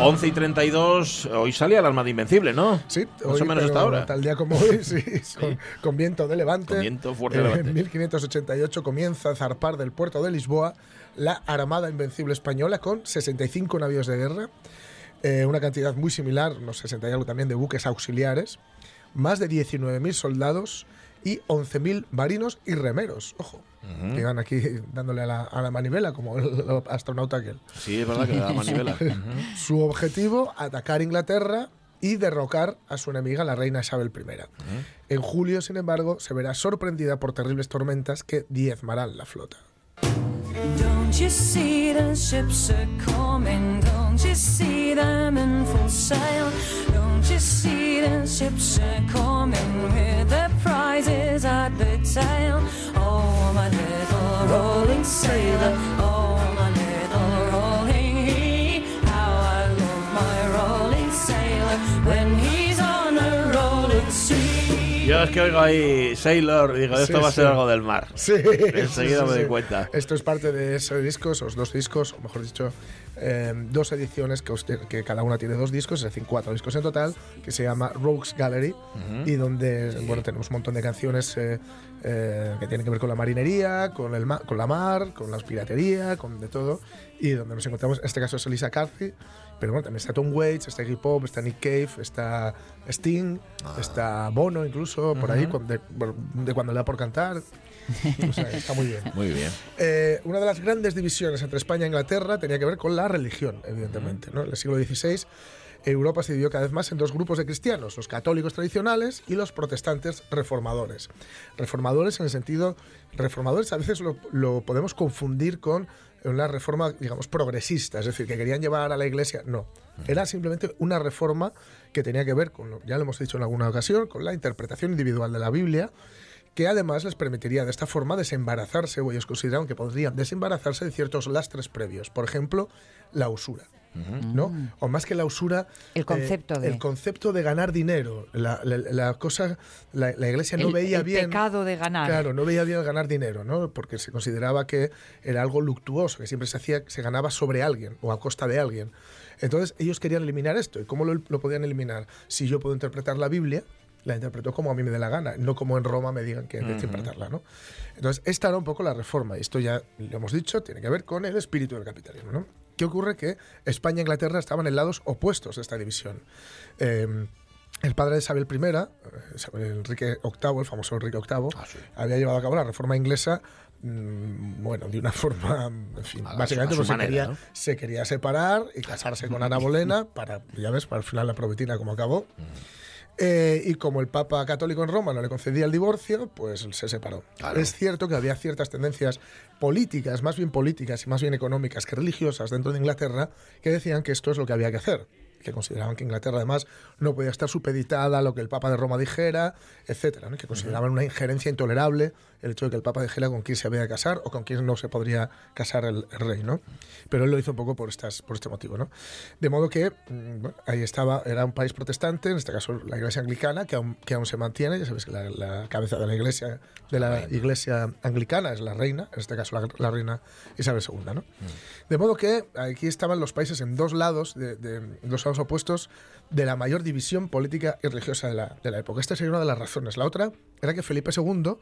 Speaker 1: 11 y 32, hoy salía el alma de Invencible, ¿no?
Speaker 2: Sí,
Speaker 1: Más o menos hasta ahora.
Speaker 2: Tal día como hoy, sí, Con, con viento de levante.
Speaker 1: Con viento fuerte
Speaker 2: Eh,
Speaker 1: de levante.
Speaker 2: En 1588 comienza a zarpar del puerto de Lisboa la Armada Invencible Española con 65 navíos de guerra, eh, una cantidad muy similar, unos 60 y algo también de buques auxiliares, más de 19.000 soldados y 11.000 marinos y remeros, ojo,
Speaker 1: Ujú.
Speaker 2: que iban aquí dándole a la, a la manivela como el, el astronauta aquel.
Speaker 1: Sí, es verdad que le da manivela.
Speaker 2: Su objetivo, atacar Inglaterra y derrocar a su enemiga, la reina Isabel I. En julio, sin embargo, se verá sorprendida por terribles tormentas que diezmarán la flota.
Speaker 15: Don't you see the ships are coming? Don't you see them in full sail? Don't you see the ships are coming with the prizes at the tail? Oh, my little rolling sailor. Oh,
Speaker 1: Yo es que oigo ahí Sailor y digo, esto
Speaker 2: Sí,
Speaker 1: va a ser
Speaker 2: sí.
Speaker 1: algo del mar.
Speaker 2: Sí,
Speaker 1: Enseguida me doy cuenta.
Speaker 2: Esto es parte de esos discos, os dos discos, o mejor dicho, eh, dos ediciones que, usted- que cada una tiene dos discos, es decir, cuatro discos en total, que se llama Rogues Gallery,
Speaker 1: Ujú.
Speaker 2: y donde bueno tenemos un montón de canciones eh, eh, que tienen que ver con la marinería, con, el ma- con la mar, con la piratería, con de todo, y donde nos encontramos, en este caso es Elisa Carthy, pero bueno, también está Tom Waits, está Iggy Pop, está Nick Cave, está Sting, está Bono incluso, por ahí,
Speaker 1: Ujú.
Speaker 2: cuando- de, de cuando le da por cantar. O sea, está muy bien.
Speaker 1: Muy bien.
Speaker 2: Eh, una de las grandes divisiones entre España e Inglaterra tenía que ver con la religión, evidentemente. ¿no? En el siglo XVI, Europa se dividió cada vez más en dos grupos de cristianos, los católicos tradicionales y los protestantes reformadores. Reformadores en el sentido, reformadores a veces lo, lo podemos confundir con una reforma, digamos, progresista, es decir, que querían llevar a la iglesia. No, era simplemente una reforma que tenía que ver con, ya lo hemos dicho en alguna ocasión, con la interpretación individual de la Biblia que además les permitiría de esta forma desembarazarse, o ellos consideraban que podrían desembarazarse de ciertos lastres previos. Por ejemplo, la usura. ¿No? O más que la usura,
Speaker 3: El concepto
Speaker 2: eh,
Speaker 3: de-
Speaker 2: el concepto de ganar dinero. La, la- la cosa, la, la iglesia no
Speaker 3: El-
Speaker 2: veía
Speaker 3: el
Speaker 2: bien.
Speaker 3: pecado de ganar.
Speaker 2: Claro, no veía bien ganar dinero, ¿no? Porque se consideraba que era algo luctuoso, que siempre se hacía, se ganaba sobre alguien o a costa de alguien. Entonces ellos querían eliminar esto. ¿Y cómo lo, lo podían eliminar? Si yo puedo interpretar la Biblia, la interpreto como a mí me dé la gana, no como en Roma me digan que hay que
Speaker 1: Ujú.
Speaker 2: interpretarla, ¿no? Entonces, esta era un poco la reforma. Y esto ya lo hemos dicho, tiene que ver con el espíritu del capitalismo, ¿no? ¿Qué ocurre? Que España e Inglaterra estaban en lados opuestos de esta división. Eh, el padre de Isabel I, eh, Enrique VIII, el famoso Enrique VIII,
Speaker 1: Ah,
Speaker 2: había llevado a cabo la reforma inglesa, mm, bueno, de una forma, en fin,
Speaker 1: A-
Speaker 2: básicamente
Speaker 1: su
Speaker 2: pues se,
Speaker 1: manera,
Speaker 2: quería,
Speaker 1: ¿no?
Speaker 2: se quería separar y casarse con Ana Bolena para, ya ves, para al final la probetina como acabó. Eh, y como el Papa católico en Roma no le concedía el divorcio, pues se separó.
Speaker 1: Claro.
Speaker 2: Es cierto que había ciertas tendencias políticas, más bien políticas y más bien económicas que religiosas dentro de Inglaterra, que decían que esto es lo que había que hacer. Que consideraban que Inglaterra además no podía estar supeditada a lo que el Papa de Roma dijera, etcétera, ¿no? Que consideraban una injerencia intolerable el hecho de que el Papa dijera con quién se había de casar o con quién no se podría casar el, el rey, ¿no? Pero él lo hizo un poco por, estas, por este motivo, ¿no? De modo que mm, bueno, ahí estaba, era un país protestante, en este caso la iglesia anglicana, que aún, que aún se mantiene, ya sabéis que la, la cabeza de la iglesia de la iglesia anglicana es la reina, en este caso la, la reina Isabel II, ¿no? De modo que aquí estaban los países en dos lados, de, de- dos lados opuestos de la mayor división política y religiosa de la, de la época. Esta sería una de las razones. La otra era que Felipe II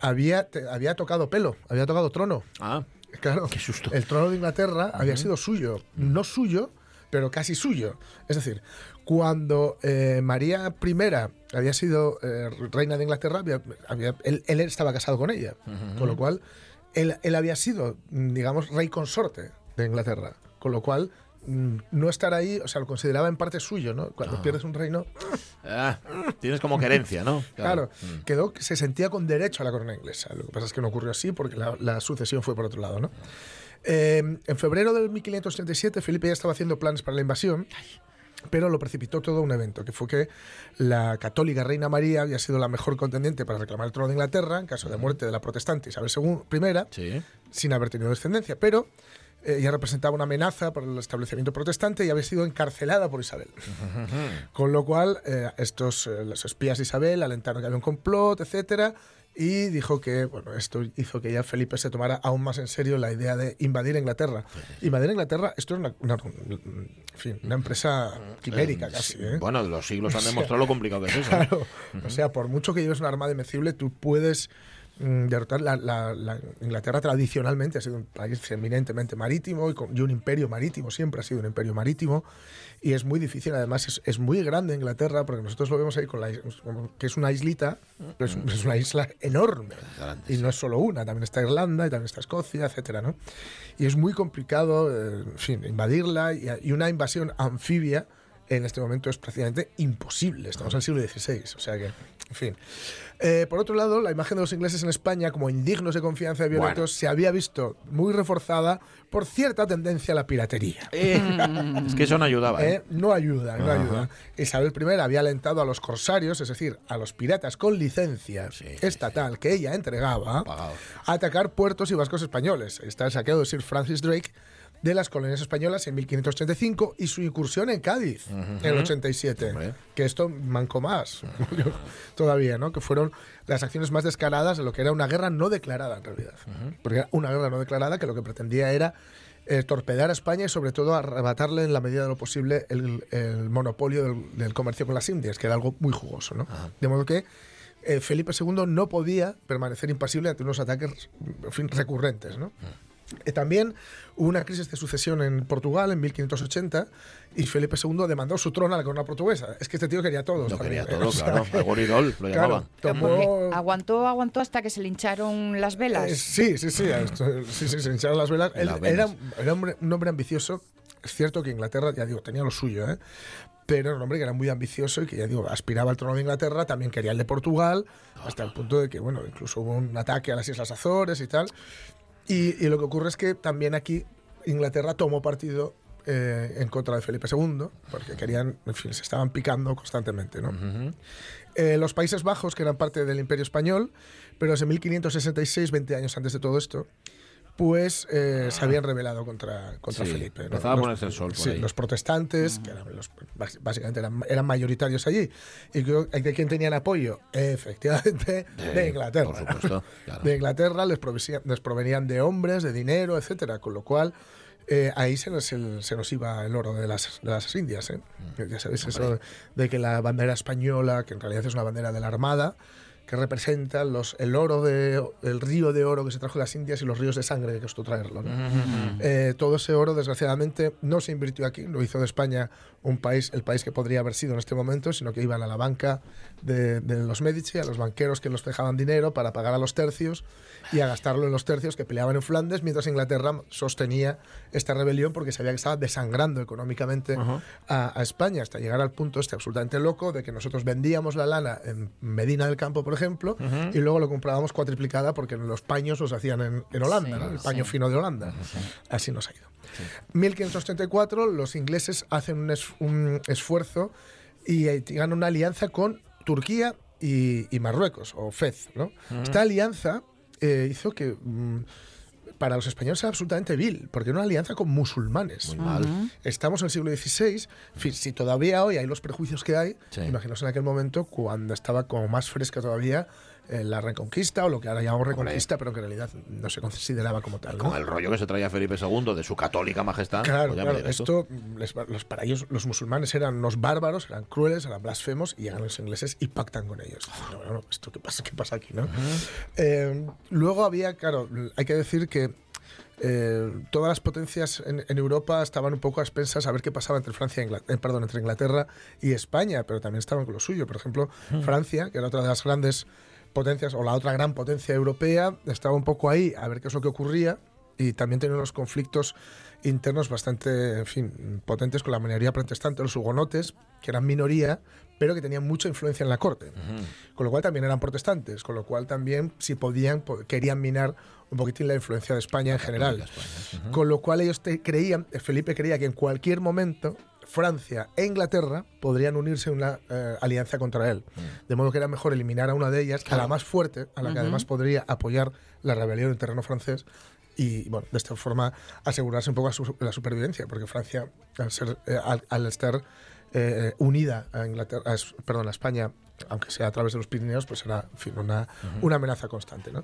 Speaker 2: había, te- había tocado pelo, había tocado trono.
Speaker 1: Ah,
Speaker 2: Claro,
Speaker 1: qué susto.
Speaker 2: el trono de Inglaterra había sido suyo, no suyo, pero casi suyo. Es decir, cuando eh, María I había sido eh, reina de Inglaterra, había- había- él, él estaba casado con ella, con lo cual él, él había sido, mm, digamos, rey consorte de Inglaterra, con lo cual mm, no estar ahí, o sea, lo consideraba en parte suyo, ¿no? Cuando
Speaker 1: Ah.
Speaker 2: pierdes un reino,
Speaker 1: Ah, tienes como querencia, ¿no?
Speaker 2: Claro,
Speaker 1: Mm.
Speaker 2: quedó, se sentía con derecho a la corona inglesa. Lo que pasa es que no ocurrió así porque la, la sucesión fue por otro lado, ¿no? Eh, en febrero del 1537 Felipe ya estaba haciendo planes para la invasión, pero lo precipitó todo un evento, que fue que la católica reina María había sido la mejor contendiente para reclamar el trono de Inglaterra en caso de muerte de la protestante Isabel II, I, sin haber tenido descendencia, pero ella representaba una amenaza para el establecimiento protestante y había sido encarcelada por Isabel. Con lo cual, eh, estos eh, los espías de Isabel alentaron que había un complot, etcétera, y dijo que bueno, esto hizo que ya Felipe se tomara aún más en serio la idea de invadir Inglaterra. Invadir Inglaterra, esto es una, una- en fin, una empresa quimérica
Speaker 1: Eh,
Speaker 2: casi. ¿eh?
Speaker 1: Bueno, los siglos han
Speaker 2: O sea,
Speaker 1: demostrado lo complicado que es eso.
Speaker 2: Claro. O sea, por mucho que lleves una armada invencible, tú puedes derrotar la, la- la Inglaterra tradicionalmente ha sido un país eminentemente marítimo y, con- y un imperio marítimo, siempre ha sido un imperio marítimo y es muy difícil, además es, es muy grande Inglaterra porque nosotros lo vemos ahí con la que es una islita, pero es, es una isla enorme. Y no es solo una, también está Irlanda y también está Escocia, etcétera, ¿no? Y es muy complicado, eh, en fin, invadirla y, y una invasión anfibia en este momento es prácticamente imposible. Estamos en el siglo XVI, o sea que, en fin. Eh, por otro lado, la imagen de los ingleses en España como indignos de confianza de violentos
Speaker 1: Bueno.
Speaker 2: se había visto muy reforzada por cierta tendencia a la piratería.
Speaker 1: Es que eso no ayudaba. ¿eh?
Speaker 2: Eh, no ayuda, no
Speaker 1: Ajá.
Speaker 2: ayuda. Isabel I había alentado a los corsarios, es decir, a los piratas con licencia estatal que ella entregaba, a atacar puertos y vascos españoles. Está el saqueo de Sir Francis Drake de las colonias españolas en 1585 y su incursión en Cádiz en el 87. Que esto mancó más todavía, ¿no? Que fueron las acciones más descaradas de lo que era una guerra no declarada en realidad. Porque era una guerra no declarada que lo que pretendía era eh, torpedar a España y sobre todo arrebatarle en la medida de lo posible el, el monopolio del, del comercio con las Indias, que era algo muy jugoso. ¿no? De modo que eh, Felipe II no podía permanecer impasible ante unos ataques en fin, recurrentes. ¿no? Eh, También hubo una crisis de sucesión en Portugal en 1580 y Felipe II demandó su trono a la corona portuguesa. Es que este tío quería todo.
Speaker 1: Lo
Speaker 2: también,
Speaker 1: quería todo,
Speaker 2: O sea,
Speaker 1: claro. Gregorio lo llamaban.
Speaker 3: aguantó, aguantó hasta que se le hincharon las velas.
Speaker 2: eh, sí, sí, sí, esto- sí, sí, se hincharon las velas.
Speaker 1: En
Speaker 2: Él
Speaker 1: las
Speaker 2: era, un hombre ambicioso. Es cierto que Inglaterra, ya digo, tenía lo suyo, ¿eh? pero era un hombre que era muy ambicioso y que, ya digo, aspiraba al trono de Inglaterra, también quería el de Portugal, hasta el punto de que, bueno, incluso hubo un ataque a las Islas Azores y tal. Y, y lo que ocurre es que también aquí Inglaterra tomó partido eh, en contra de Felipe II, porque querían, en fin, se estaban picando constantemente, ¿no? Eh, los Países Bajos, que eran parte del Imperio Español, pero desde 1566, 20 años antes de todo esto, pues eh, se habían rebelado contra, contra
Speaker 1: Sí,
Speaker 2: Felipe. ¿no?
Speaker 1: empezaba a
Speaker 2: Los-
Speaker 1: ponerse el sol por
Speaker 2: sí,
Speaker 1: ahí.
Speaker 2: los protestantes, que eran los- bás- básicamente eran, eran mayoritarios allí. ¿Y de quién tenían apoyo? Efectivamente, de,
Speaker 1: De-
Speaker 2: Inglaterra.
Speaker 1: por supuesto, claro.
Speaker 2: De Inglaterra les, les provenían de hombres, de dinero, etcétera, con lo cual eh, ahí se nos, se nos iba el oro de las, de las Indias. ¿eh? Ya sabéis eso de, de que la bandera española, que en realidad es una bandera de la Armada, que representa los, el oro de el río de oro que se trajo de las Indias y los ríos de sangre que costó traerlo. ¿no? Eh, todo ese oro, desgraciadamente, no se invirtió aquí, lo hizo de España un país, el país que podría haber sido en este momento, sino que iban a la banca de, de los Medici, a los banqueros que los dejaban dinero para pagar a los tercios y a gastarlo en los tercios que peleaban en Flandes, mientras Inglaterra sostenía esta rebelión porque sabía que estaba desangrando económicamente a, a España, hasta llegar al punto este absolutamente loco de que nosotros vendíamos la lana en Medina del Campo, por ejemplo, y luego lo comprábamos cuatriplicada porque los paños los hacían en, en Holanda, ¿no? el paño
Speaker 1: sí.
Speaker 2: fino de Holanda. Así nos ha ido. 1534 los ingleses hacen un, es- un esfuerzo y eh, llegan a una alianza con Turquía y, y Marruecos, o Fez. ¿no? Esta alianza eh, hizo que mm, para los españoles era absolutamente vil, porque era una alianza con musulmanes.
Speaker 1: Muy mal.
Speaker 2: Estamos en el siglo XVI, si todavía hoy hay los prejuicios que hay,
Speaker 1: Sí.
Speaker 2: imaginaos en aquel momento cuando estaba como más fresca todavía eh, la reconquista, o lo que ahora llamamos reconquista, pero que en realidad no se consideraba como tal. ¿no?
Speaker 1: Con el rollo que se traía Felipe II de su católica majestad.
Speaker 2: Claro, claro, esto, les- los, para ellos los musulmanes eran unos bárbaros, eran crueles, eran blasfemos, y llegan los ingleses y pactan con ellos. No, no, no, ¿esto qué pasa, qué pasa aquí? ¿no? Eh, luego había, claro, hay que decir que eh, todas las potencias en, en Europa estaban un poco a expensas a ver qué pasaba entre Francia e Ingla- eh, perdón, entre Inglaterra y España, pero también estaban con lo suyo. Por ejemplo, Francia, que era otra de las grandes potencias, o la otra gran potencia europea, estaba un poco ahí a ver qué es lo que ocurría y también tenía unos conflictos internos bastante, en fin, potentes con la minoría protestante, los hugonotes, que eran minoría, pero que tenían mucha influencia en la corte. Con lo cual también eran protestantes, con lo cual también, si podían, po- querían minar un poquitín la influencia de España en general. Con lo cual ellos te- creían, Felipe creía que en cualquier momento Francia e Inglaterra podrían unirse en una eh, alianza contra él. De modo que era mejor eliminar a una de ellas, a la más fuerte, a la que además podría apoyar la rebelión en terreno francés y, bueno, de esta forma asegurarse un poco la, su- la supervivencia, porque Francia, al, ser, eh, al, al estar eh, unida a Inglaterra, a perdón, a España, aunque sea a través de los Pirineos, pues era, en fin, una, una amenaza constante, ¿no?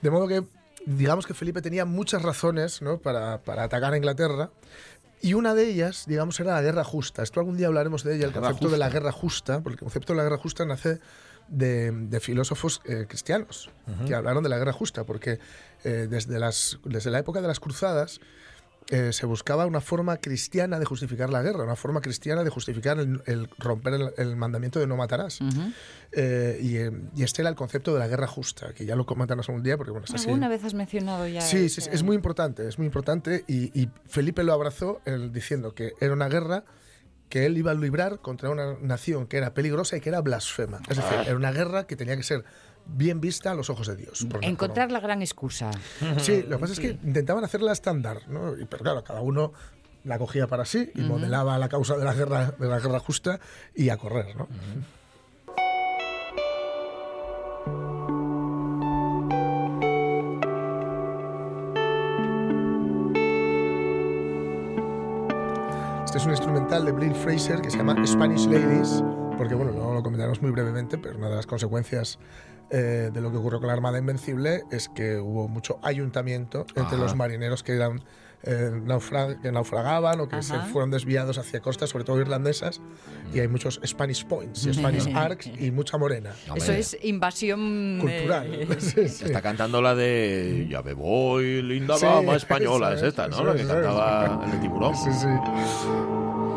Speaker 2: De modo que, digamos que Felipe tenía muchas razones ¿no? para, para atacar a Inglaterra. Y una de ellas, digamos, era la guerra justa. Esto algún día hablaremos de ella, el concepto de la guerra justa, porque el concepto de la guerra justa nace de, de filósofos eh, cristianos que hablaron de la guerra justa, porque eh, desde, las, desde la época de las cruzadas eh, se buscaba una forma cristiana de justificar la guerra, una forma cristiana de justificar el, el romper el, el mandamiento de no matarás. Eh, y, eh, y este era el concepto de la guerra justa, que ya lo comentamos un día, porque bueno, es así.
Speaker 3: Alguna vez has mencionado ya.
Speaker 2: Sí,
Speaker 3: ese-
Speaker 2: sí, sí, es muy importante, es muy importante. Y, y Felipe lo abrazó él, diciendo que era una guerra que él iba a librar contra una nación que era peligrosa y que era blasfema. Es decir,
Speaker 3: Ah.
Speaker 2: era una guerra que tenía que ser bien vista a los ojos de Dios.
Speaker 3: Encontrar la gran excusa.
Speaker 2: Sí, lo que pasa es que intentaban hacerla estándar, ¿no? Y- Pero claro, cada uno la cogía para sí y
Speaker 3: Ujú.
Speaker 2: modelaba la causa de la guerra, de la guerra justa y a correr, ¿no? Este es un instrumental de Bill Fraser que se llama Spanish Ladies, porque bueno, luego lo comentaremos muy brevemente, pero una de las consecuencias eh, de lo que ocurrió con la Armada Invencible es que hubo mucho ayuntamiento entre
Speaker 1: Ajá.
Speaker 2: los marineros que eran eh, naufra- que naufragaban o que se
Speaker 3: Ajá.
Speaker 2: fueron desviados hacia costas, sobre todo irlandesas, y hay muchos Spanish Points y Spanish Arcs y mucha morena.
Speaker 3: Eso es invasión
Speaker 2: Cultural.
Speaker 3: eh,
Speaker 2: Sí, sí.
Speaker 1: Está cantando la de Ya me voy, linda
Speaker 2: Sí,
Speaker 1: dama española, es esta, ¿no? La que cantaba el tiburón.
Speaker 2: Sí, sí.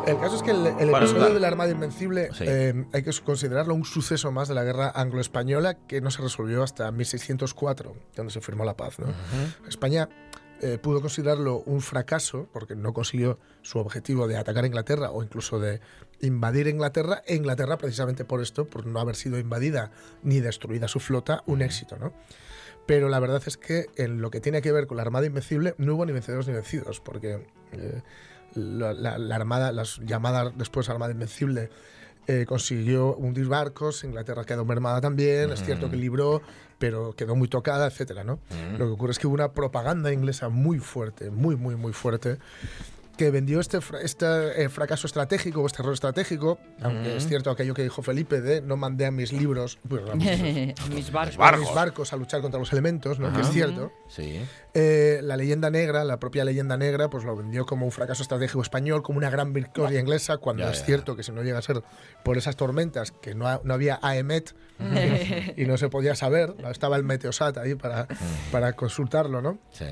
Speaker 2: El caso es que el, el
Speaker 1: Bueno,
Speaker 2: episodio
Speaker 1: claro.
Speaker 2: de la Armada Invencible
Speaker 1: Sí.
Speaker 2: eh, hay que considerarlo un suceso más de la guerra anglo-española que no se resolvió hasta 1604, donde se firmó la paz. ¿no? España eh, pudo considerarlo un fracaso porque no consiguió su objetivo de atacar a Inglaterra o incluso de invadir Inglaterra. E Inglaterra, precisamente por esto, por no haber sido invadida ni destruida su flota, un éxito. ¿no? Pero la verdad es que en lo que tiene que ver con la Armada Invencible no hubo ni vencedores ni vencidos, porque eh, la, la- la Armada, las llamadas después Armada Invencible, eh, consiguió hundir barcos, Inglaterra quedó mermada también, es cierto que libró, pero quedó muy tocada, etcétera, ¿no? Lo que ocurre es que hubo una propaganda inglesa muy fuerte, muy, muy, muy fuerte, que vendió este, fra- este eh, fracaso estratégico o este error estratégico, aunque es cierto aquello que dijo Felipe de no mandé a mis libros, pues, a mis-
Speaker 3: A mis barcos.
Speaker 2: a mis barcos a luchar contra los elementos, ¿no? que es cierto.
Speaker 1: Sí.
Speaker 2: Eh, la leyenda negra, la propia leyenda negra, pues lo vendió como un fracaso estratégico español, como una gran victoria inglesa, cuando
Speaker 1: Ya,
Speaker 2: es
Speaker 1: ya.
Speaker 2: cierto que si no llega a ser por esas tormentas, que no, ha- no había AEMET y, y no se podía saber, no estaba el Meteosat ahí para, para consultarlo, ¿no?
Speaker 1: Sí.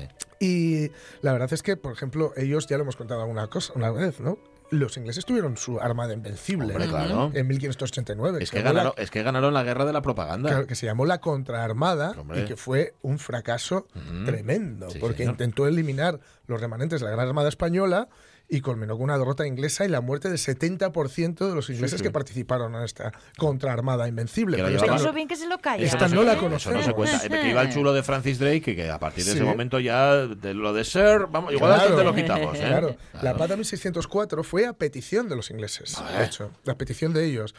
Speaker 2: Y la verdad es que, por ejemplo, ellos, ya lo hemos contado alguna cosa, una vez, ¿no? Los ingleses tuvieron su armada invencible
Speaker 1: Hombre, claro.
Speaker 2: en 1589.
Speaker 1: Es que,
Speaker 2: llamó la-
Speaker 1: ganaron, es que ganaron la guerra de la propaganda.
Speaker 2: Claro, que se llamó la contraarmada
Speaker 1: Hombre.
Speaker 2: y que fue un fracaso tremendo,
Speaker 1: Sí,
Speaker 2: porque
Speaker 1: señor.
Speaker 2: intentó eliminar los remanentes de la Gran Armada Española y culminó con una derrota inglesa y la muerte del 70% de los ingleses
Speaker 1: sí.
Speaker 2: que participaron en esta contraarmada invencible.
Speaker 1: La
Speaker 2: Pero
Speaker 3: Pero eso bien que se lo calla.
Speaker 2: Esta no la
Speaker 1: Eso no
Speaker 2: conocemos.
Speaker 1: se cuenta. Que iba el chulo de Francis Drake y que a partir de
Speaker 2: Sí.
Speaker 1: ese momento ya de lo de ser, vamos, igual hasta te lo quitamos. ¿eh?
Speaker 2: Claro, la
Speaker 1: Claro.
Speaker 2: paz de 1604 fue a petición de los ingleses, de hecho, a petición de ellos.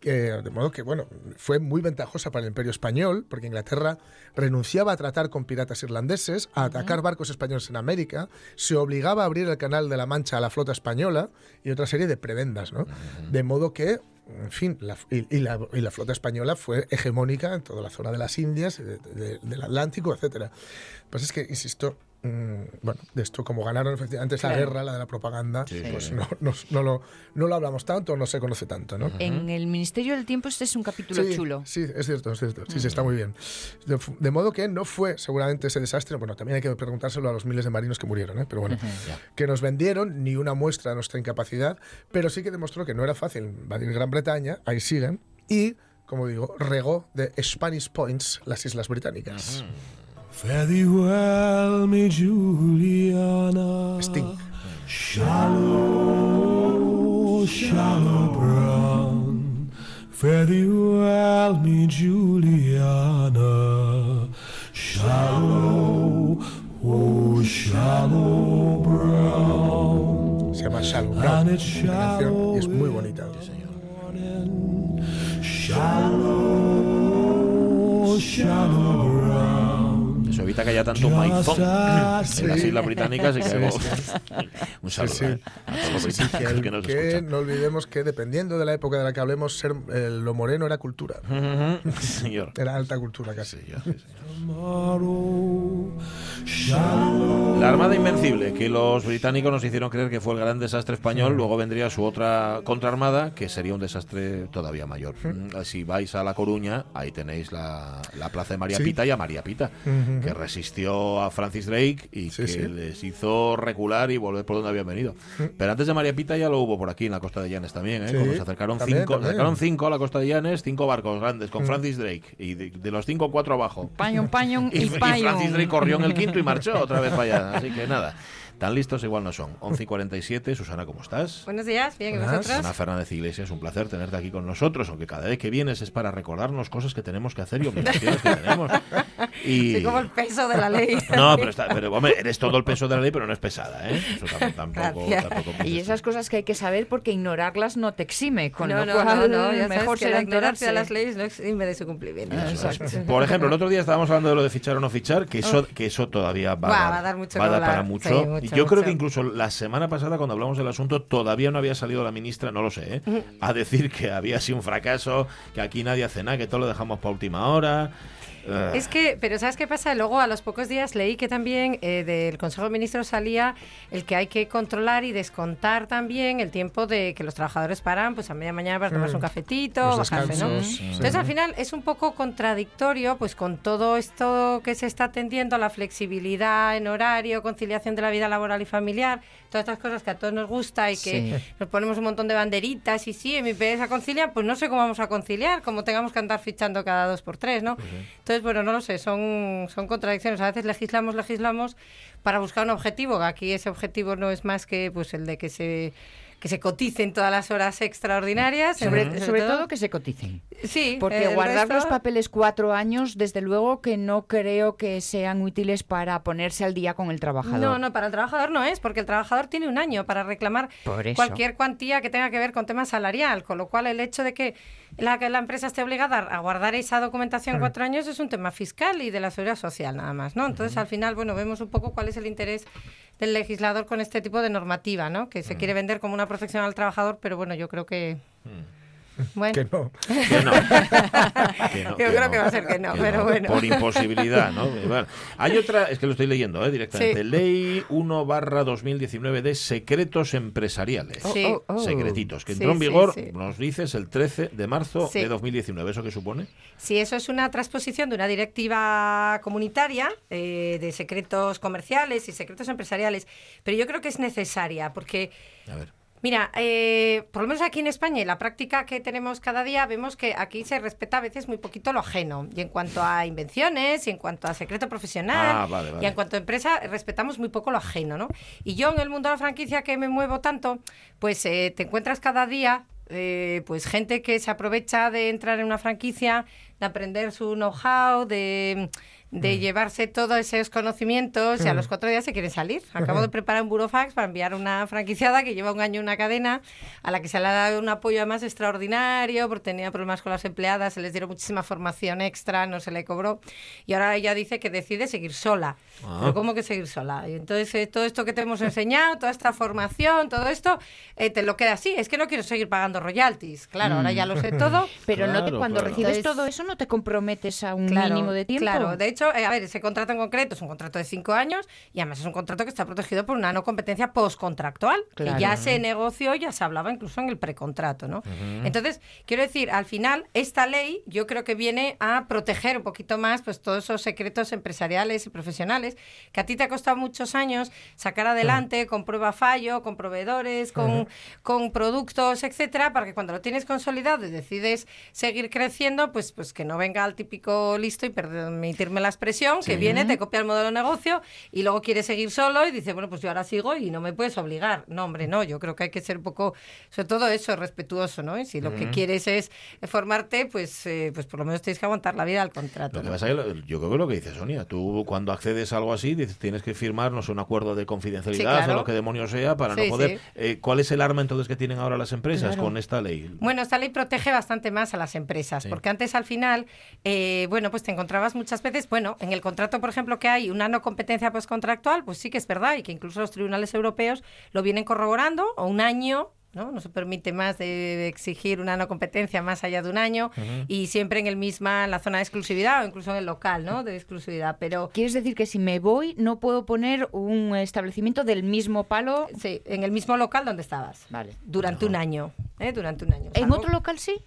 Speaker 2: Que, de modo que, bueno, fue muy ventajosa para el imperio español, porque Inglaterra renunciaba a tratar con piratas irlandeses, a atacar barcos españoles en América, se obligaba a abrir el canal de la Mancha a la flota española y otra serie de prebendas, ¿no? De modo que, en fin, la, y, y la, y la flota española fue hegemónica en toda la zona de las Indias, y de- de- del Atlántico, etcétera. Pues es que, insisto, bueno, de esto como ganaron efectivamente esa
Speaker 3: Claro.
Speaker 2: guerra, la de la propaganda,
Speaker 1: Sí,
Speaker 2: pues
Speaker 1: sí.
Speaker 2: no, no, no lo, no lo hablamos tanto, no se conoce tanto, ¿no?
Speaker 3: En el Ministerio del Tiempo este es un capítulo
Speaker 2: Sí,
Speaker 3: chulo.
Speaker 2: Sí, es cierto, es cierto. Sí, sí, está muy bien. De, de modo que no fue seguramente ese desastre. Bueno, también hay que preguntárselo a los miles de marinos que murieron, ¿eh? pero bueno, que nos vendieron ni una muestra de nuestra incapacidad, pero sí que demostró que no era fácil invadir Gran Bretaña, ahí siguen, y, como digo, regó de Spanish Points las Islas Británicas.
Speaker 16: Fare thee well, me Juliana.
Speaker 2: Sting.
Speaker 16: Shallow, shallow brown. Fare thee well, me Juliana. Shallow, oh, shallow brown.
Speaker 2: Se llama Shallow Brown, la canción, y es muy bonita.
Speaker 16: Shallow, shallow
Speaker 1: que haya tanto maizón en las. Islas Británicas y que hago- un saludo
Speaker 2: sí.
Speaker 1: a todos los
Speaker 2: Sí, sí, que,
Speaker 1: nos
Speaker 2: que no olvidemos que dependiendo de la época de la que hablemos, ser, eh, lo moreno era cultura.
Speaker 1: Señor.
Speaker 2: Era alta cultura casi.
Speaker 1: La Armada Invencible, que los británicos nos hicieron creer que fue el gran desastre español, luego vendría su otra contraarmada, que sería un desastre todavía mayor. Mm, Si vais a La Coruña, ahí tenéis la, la plaza de María. Pita y a María Pita,
Speaker 2: Ujú.
Speaker 1: que resistió a Francis Drake y que
Speaker 2: sí.
Speaker 1: les hizo recular y volver por donde habían venido. Pero antes de María Pita ya lo hubo por aquí, en la costa de Llanes también, ¿eh?
Speaker 2: Sí,
Speaker 1: Cuando se acercaron,
Speaker 2: también,
Speaker 1: cinco, se acercaron cinco a la costa de Llanes, cinco barcos grandes con
Speaker 2: Mm.
Speaker 1: Francis Drake. Y de, de los cinco, cuatro abajo.
Speaker 3: Pañón, pañón
Speaker 1: Y,
Speaker 3: y
Speaker 1: y. Francis Drake corrió en el quinto y marchó otra vez para allá. Así que nada, tan listos igual no son. 11 y 47, Susana, ¿cómo estás?
Speaker 17: Buenos días, bien, ¿y vosotros?
Speaker 1: Ana Fernández Iglesias, un placer tenerte aquí con nosotros, aunque cada vez que vienes es para recordarnos cosas que tenemos que hacer y obligaciones que tenemos. Y...
Speaker 17: Soy como el peso de la ley.
Speaker 1: No, pero, está, pero hombre, eres todo el peso de la ley, pero no es pesada, ¿eh? Eso tam- tampoco, tampoco
Speaker 3: Y esas cosas que hay que saber porque ignorarlas no te exime, con
Speaker 17: no,
Speaker 3: lo
Speaker 17: no,
Speaker 3: cual
Speaker 17: no, no, ya
Speaker 3: mejor será
Speaker 17: la ignorancia de las leyes no exime de su cumplimiento.
Speaker 1: Por ejemplo, el otro día estábamos hablando de lo de fichar o no fichar, que eso, que eso todavía va, a,
Speaker 17: va a dar mucho
Speaker 1: va a dar para
Speaker 17: hablar.
Speaker 1: mucho.
Speaker 17: Sí, mucho,
Speaker 1: yo creo que incluso la semana pasada, cuando hablamos del asunto, todavía no había salido la ministra, no lo sé, ¿eh? A decir que había sido un fracaso, que aquí nadie hace nada, que todo lo dejamos para última hora. Eh,
Speaker 17: Es que, pero ¿sabes qué pasa? Luego, a los pocos días, leí que también eh, del Consejo de Ministros salía el que hay que controlar y descontar también el tiempo de que los trabajadores paran, pues a media mañana para tomarse
Speaker 2: Mm.
Speaker 17: un cafetito,
Speaker 2: Los
Speaker 17: bajarse, ¿no?
Speaker 2: sí.
Speaker 17: Entonces, al final, es un poco contradictorio, pues con todo esto que se está atendiendo, la flexibilidad en horario, conciliación de la vida laboral y familiar, todas estas cosas que a todos nos gusta y que
Speaker 3: Sí.
Speaker 17: nos ponemos un montón de banderitas y sí, en mi a conciliar, pues no sé cómo vamos a conciliar, como tengamos que andar fichando cada dos por tres, ¿no? Entonces, bueno, no lo sé, son, son contradicciones. A veces legislamos, legislamos para buscar un objetivo, aquí ese objetivo no es más que pues el de que se que se coticen todas las horas extraordinarias.
Speaker 3: Sobre,
Speaker 17: sobre
Speaker 3: sobre todo que se coticen.
Speaker 17: Sí,
Speaker 3: Porque guardar
Speaker 17: resto-
Speaker 3: los papeles cuatro años, desde luego que no creo que sean útiles para ponerse al día con el trabajador.
Speaker 17: No, no, para el trabajador no es, porque el trabajador tiene un año para reclamar cualquier cuantía que tenga que ver con tema salarial, con lo cual el hecho de que la, que la empresa esté obligada a guardar esa documentación cuatro años es un tema fiscal y de la seguridad social nada más, ¿no? Entonces al final, bueno, vemos un poco cuál es el interés del legislador con este tipo de normativa, ¿no? Que se quiere vender como una protección al trabajador, pero bueno, yo creo que... Bueno.
Speaker 2: Que no.
Speaker 1: Que no. Que no,
Speaker 17: Yo
Speaker 1: que
Speaker 17: creo
Speaker 1: no,
Speaker 17: que va a ser que no,
Speaker 1: que
Speaker 17: pero
Speaker 1: no,
Speaker 17: bueno.
Speaker 1: Por imposibilidad, ¿no? Bueno, hay otra, es que lo estoy leyendo ¿eh? directamente.
Speaker 17: Sí.
Speaker 1: Ley 1 barra 2019 de secretos empresariales.
Speaker 17: Sí. Oh, oh, oh.
Speaker 1: Secretitos, que
Speaker 17: Sí,
Speaker 1: entró en
Speaker 17: sí,
Speaker 1: vigor,
Speaker 17: sí.
Speaker 1: nos dices, el 13 de marzo
Speaker 17: Sí.
Speaker 1: de 2019. ¿Eso qué supone?
Speaker 17: Sí, eso es una transposición de una directiva comunitaria eh, de secretos comerciales y secretos empresariales, pero yo creo que es necesaria porque...
Speaker 1: A ver.
Speaker 17: Mira, eh, por lo menos aquí en España, en la práctica que tenemos cada día, vemos que aquí se respeta a veces muy poquito lo ajeno. Y en cuanto a invenciones, y en cuanto a secreto profesional,
Speaker 1: Ah, vale, vale.
Speaker 17: y en cuanto a empresa, respetamos muy poco lo ajeno, ¿no? Y yo en el mundo de la franquicia que me muevo tanto, pues eh, te encuentras cada día eh, pues gente que se aprovecha de entrar en una franquicia, de aprender su know-how, de, de llevarse todos esos conocimientos y a
Speaker 2: Mm.
Speaker 17: los cuatro días se quieren salir. Acabo de preparar un burofax para enviar una franquiciada que lleva un año una cadena a la que se le ha dado un apoyo además extraordinario porque tenía problemas con las empleadas, se les dieron muchísima formación extra, no se le cobró y ahora ella dice que decide seguir sola.
Speaker 1: Ah.
Speaker 17: Pero ¿cómo que seguir sola? Y entonces eh, todo esto que te hemos enseñado, toda esta formación, todo esto, eh, te lo queda así. Es que no quiero seguir pagando royalties. Claro, ahora ya lo sé todo.
Speaker 3: Pero no te,
Speaker 1: Claro,
Speaker 3: cuando
Speaker 1: claro.
Speaker 3: recibes
Speaker 17: Entonces-
Speaker 3: todo eso no te comprometes a un
Speaker 17: Claro,
Speaker 3: mínimo de tiempo.
Speaker 17: Claro, de hecho, eh, a ver, ese contrato en concreto es un contrato de cinco años y además es un contrato que está protegido por una no competencia postcontractual,
Speaker 3: Claro.
Speaker 17: que ya se negoció, ya se hablaba incluso en el precontrato, ¿no? Entonces, quiero decir, al final, esta ley yo creo que viene a proteger un poquito más pues todos esos secretos empresariales y profesionales que a ti te ha costado muchos años sacar adelante con prueba fallo, con proveedores, con, con productos, etcétera, para que cuando lo tienes consolidado y decides seguir creciendo, pues, pues que no venga al típico listo y permitirme la expresión, que
Speaker 1: Sí.
Speaker 17: viene, te copia el modelo de negocio y luego quiere seguir solo y dice, bueno, pues yo ahora sigo y no me puedes obligar. No, hombre, no, yo creo que hay que ser un poco, sobre todo eso, respetuoso, ¿no? Y si lo que quieres es formarte, pues, eh, pues por lo menos tienes que aguantar la vida al contrato.
Speaker 1: Lo que
Speaker 17: ¿no?
Speaker 1: pasa es que lo- yo creo que lo que dice Sonia, tú cuando accedes a algo así dices, tienes que firmar, no sé, un acuerdo de confidencialidad
Speaker 17: Sí, claro.
Speaker 1: o lo que demonios sea para
Speaker 17: Sí,
Speaker 1: no poder... Eh, ¿Cuál es el arma entonces que tienen ahora las empresas
Speaker 17: Claro.
Speaker 1: con esta ley?
Speaker 17: Bueno, esta ley protege bastante más a las empresas, porque antes al final, eh, bueno, pues te encontrabas muchas veces, bueno, en el contrato, por ejemplo, que hay una no competencia postcontractual, pues sí que es verdad y que incluso los tribunales europeos lo vienen corroborando, o un año ¿no? No se permite más de, de exigir una no competencia más allá de un año y siempre en el misma, en la zona de exclusividad o incluso en el local, ¿no? De exclusividad. Pero
Speaker 3: ¿Quieres decir que si me voy no puedo poner un establecimiento del mismo palo?
Speaker 17: Sí, en el mismo local donde estabas.
Speaker 3: Vale.
Speaker 17: durante un año, ¿eh? Durante un año.
Speaker 3: ¿En otro local sí?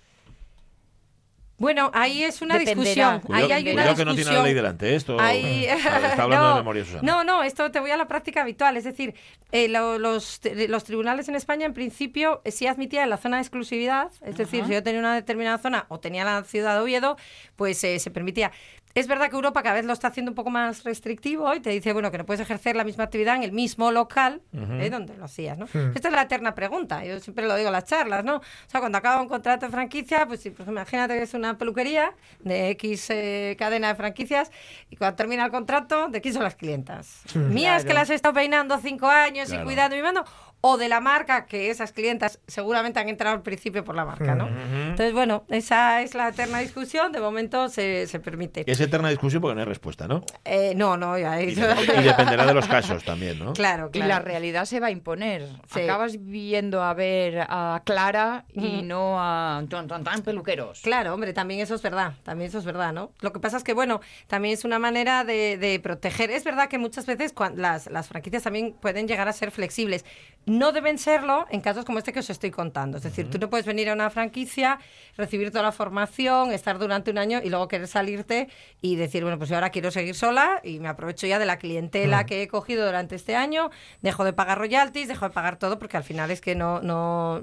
Speaker 17: Bueno, ahí es una
Speaker 3: Dependerá.
Speaker 17: discusión. Ahí hay una
Speaker 1: cuidado que no tiene la
Speaker 17: discusión.
Speaker 1: ley delante. Esto
Speaker 17: Ahí-
Speaker 1: está está hablando
Speaker 17: no,
Speaker 1: de memoria, Susana.
Speaker 17: No, no, esto te voy a la práctica habitual. Es decir, eh, lo- los, los tribunales en España, en principio, eh, sí admitían la zona de exclusividad. Es decir, si yo tenía una determinada zona o tenía la ciudad de Oviedo, pues eh, se permitía. Es verdad que Europa cada vez lo está haciendo un poco más restrictivo y te dice, bueno, que no puedes ejercer la misma actividad en el mismo local eh, donde lo hacías, ¿no?
Speaker 18: Hmm.
Speaker 17: Esta es la eterna pregunta. Yo siempre lo digo en las charlas, ¿no? O sea, cuando acaba un contrato de franquicia, pues, pues imagínate que es una peluquería de X eh, cadena de franquicias y cuando termina el contrato, ¿de quién son las clientas?
Speaker 18: Hmm.
Speaker 17: ¿Mías que
Speaker 18: Claro.
Speaker 17: las he estado peinando cinco años
Speaker 18: Claro.
Speaker 17: y cuidando y mimando? ¿O de la marca que esas clientas seguramente han entrado al principio por la marca, ¿no? Entonces, bueno, esa es la eterna discusión. De momento se, se permite.
Speaker 1: Es eterna discusión porque no hay respuesta, ¿no?
Speaker 17: Eh, no, no, ya
Speaker 1: Y, y dependerá de los casos también, ¿no?
Speaker 17: Claro,
Speaker 3: Y
Speaker 17: claro.
Speaker 3: la realidad se va a imponer.
Speaker 17: Sí.
Speaker 3: Acabas viendo a ver a Clara y no a tan, tan, tan peluqueros.
Speaker 17: Claro, hombre, también eso es verdad, también eso es verdad, ¿no? Lo que pasa es que, bueno, también es una manera de, de proteger. Es verdad que muchas veces las, las franquicias también pueden llegar a ser flexibles. No deben serlo en casos como este que os estoy contando. Es decir, tú no puedes venir a una franquicia, recibir toda la formación, estar durante un año y luego querer salirte y decir, bueno, pues yo ahora quiero seguir sola y me aprovecho ya de la clientela que he cogido durante este año, dejo de pagar royalties, dejo de pagar todo porque al final es que no... no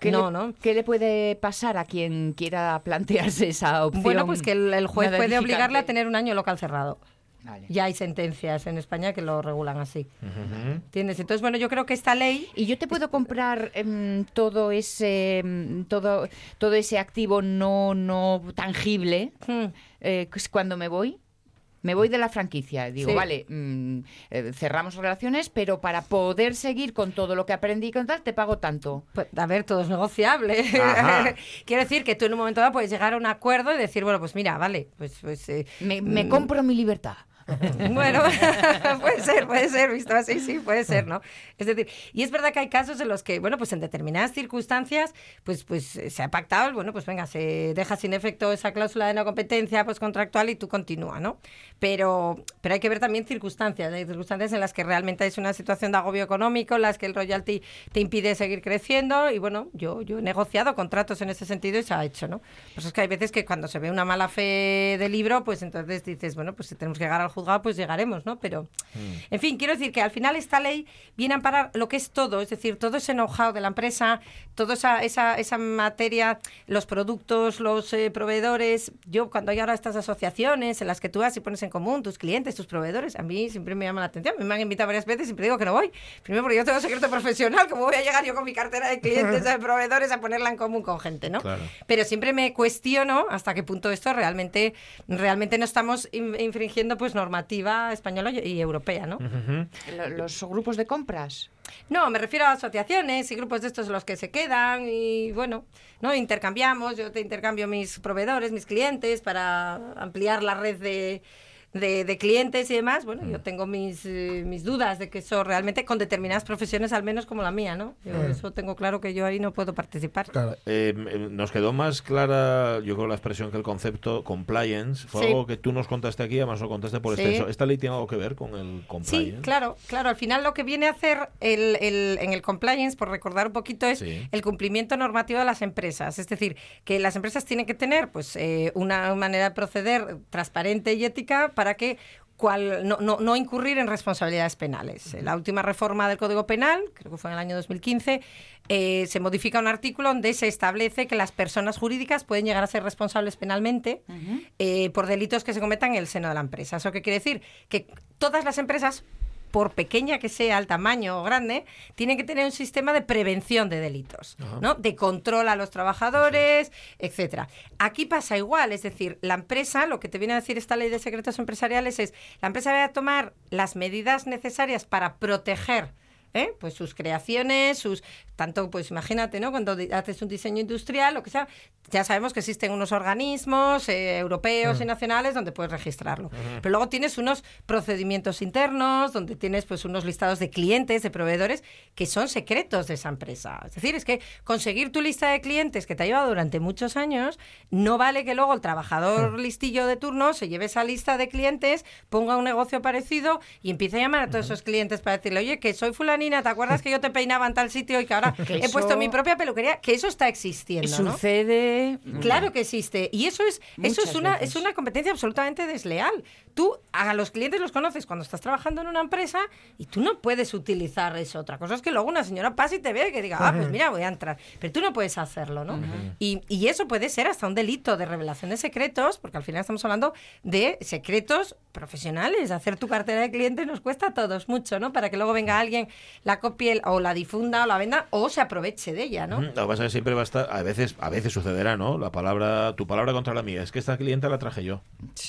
Speaker 3: ¿Qué,
Speaker 17: no,
Speaker 3: le,
Speaker 17: ¿no?
Speaker 3: ¿Qué le puede pasar a quien quiera plantearse esa opción?
Speaker 17: Bueno, pues que el, el juez puede obligarle a tener un año local cerrado.
Speaker 3: Vale.
Speaker 17: Ya hay sentencias en España que lo regulan así. Entonces, bueno, yo creo que esta ley...
Speaker 3: Y yo te puedo comprar em, todo ese em, todo todo ese activo no no tangible
Speaker 17: Hmm.
Speaker 3: eh, cuando me voy. Me voy de la franquicia. Digo,
Speaker 17: Sí.
Speaker 3: vale, mm, eh, cerramos relaciones, pero para poder seguir con todo lo que aprendí y con tal, te pago tanto.
Speaker 17: Pues, a ver, todo es negociable. Quiero decir que tú en un momento dado puedes llegar a un acuerdo y decir, bueno, pues mira, vale, pues... pues eh,
Speaker 3: Me, me
Speaker 17: mm,
Speaker 3: compro mi libertad.
Speaker 17: Bueno, puede ser, puede ser, visto así, sí, puede ser, ¿no? Es decir, y es verdad que hay casos en los que, bueno, pues en determinadas circunstancias, pues, pues eh, se ha pactado, bueno, pues venga, se deja sin efecto esa cláusula de no competencia pues contractual y tú continúa, ¿no? Pero, pero hay que ver también circunstancias, hay circunstancias en las que realmente es una situación de agobio económico, en las que el royalty te impide seguir creciendo y bueno, yo, yo he negociado contratos en ese sentido y se ha hecho, ¿no? Pues es que hay veces que cuando se ve una mala fe de libro, pues entonces dices, bueno, pues tenemos que llegar al juzgado, pues llegaremos, ¿no? Pero, en fin, quiero decir que al final esta ley viene a amparar lo que es todo, es decir, todo ese know-how de la empresa, toda esa, esa, esa materia, los productos, los eh, proveedores. Yo, cuando hay ahora estas asociaciones en las que tú vas y pones en común tus clientes, tus proveedores, a mí siempre me llama la atención. Me han invitado varias veces y siempre digo que no voy. Primero porque yo tengo secreto profesional, ¿cómo voy a llegar yo con mi cartera de clientes, de proveedores, a ponerla en común con gente, ¿no?
Speaker 1: Claro.
Speaker 17: Pero siempre me cuestiono hasta qué punto esto realmente, realmente no estamos in- infringiendo pues normativa española y europea, ¿no?
Speaker 3: Lo- Los grupos de compras.
Speaker 17: No, me refiero a asociaciones y grupos de estos los que se quedan y bueno, no intercambiamos, yo te intercambio mis proveedores, mis clientes para ampliar la red de, de, de clientes y demás. Bueno, yo tengo mis, eh, mis dudas de que eso realmente con determinadas profesiones al menos como la mía, ¿no? Yo
Speaker 1: Mm.
Speaker 17: eso tengo claro que yo ahí no puedo participar.
Speaker 1: Eh, eh, nos quedó más clara, yo creo, la expresión que el concepto compliance. Fue
Speaker 17: Sí.
Speaker 1: algo que tú nos contaste aquí, además lo contaste por
Speaker 17: Sí.
Speaker 1: extenso. ¿Esta ley tiene algo que ver con el
Speaker 17: Sí,
Speaker 1: compliance?
Speaker 17: claro, claro. Al final lo que viene a hacer el, el- en el compliance, por recordar un poquito, es
Speaker 1: Sí.
Speaker 17: el cumplimiento normativo de las empresas. Es decir, que las empresas tienen que tener pues eh, una manera de proceder transparente y ética para que cual, no, no, no incurrir en responsabilidades penales. La última reforma del Código Penal, creo que fue en el año 2015, eh, se modifica un artículo donde se establece que las personas jurídicas pueden llegar a ser responsables penalmente eh, por delitos que se cometan en el seno de la empresa. ¿Eso qué quiere decir? Que todas las empresas por pequeña que sea el tamaño o grande, tienen que tener un sistema de prevención de delitos,
Speaker 18: Ajá.
Speaker 17: ¿no? De control a los trabajadores, etcétera. Aquí pasa igual, es decir, la empresa, lo que te viene a decir esta ley de secretos empresariales es, la empresa debe tomar las medidas necesarias para proteger ¿eh? Pues sus creaciones, sus tanto, pues imagínate, ¿no? Cuando haces un diseño industrial, lo que sea, ya sabemos que existen unos organismos eh, europeos y nacionales donde puedes registrarlo. Pero luego tienes unos procedimientos internos, donde tienes pues unos listados de clientes, de proveedores, que son secretos de esa empresa. Es decir, es que conseguir tu lista de clientes que te ha llevado durante muchos años, no vale que luego el trabajador listillo de turno se lleve esa lista de clientes, ponga un negocio parecido y empiece a llamar a todos esos clientes para decirle, oye, que soy ¿te acuerdas que yo te peinaba en tal sitio y que ahora
Speaker 3: Que
Speaker 17: he
Speaker 3: eso-
Speaker 17: puesto mi propia peluquería? Que eso está existiendo, ¿no?
Speaker 3: Sucede.
Speaker 17: Claro que existe. Y eso es, eso es una,
Speaker 3: veces.
Speaker 17: es una competencia absolutamente desleal. Tú a los clientes los conoces cuando estás trabajando en una empresa y tú no puedes utilizar eso. Otra cosa es que luego una señora pase y te vea y que diga, ah, pues mira, voy a entrar. Pero tú no puedes hacerlo, ¿no? y, y eso puede ser hasta un delito de revelación de secretos, porque al final estamos hablando de secretos profesionales. Hacer tu cartera de clientes nos cuesta a todos mucho, ¿no? Para que luego venga alguien, la copie o la difunda o la venda o se aproveche de ella, ¿no?
Speaker 1: Lo que pasa es que siempre va a estar, a veces, a veces sucederá, ¿no? La palabra, tu palabra contra la mía. Es que esta clienta la traje yo.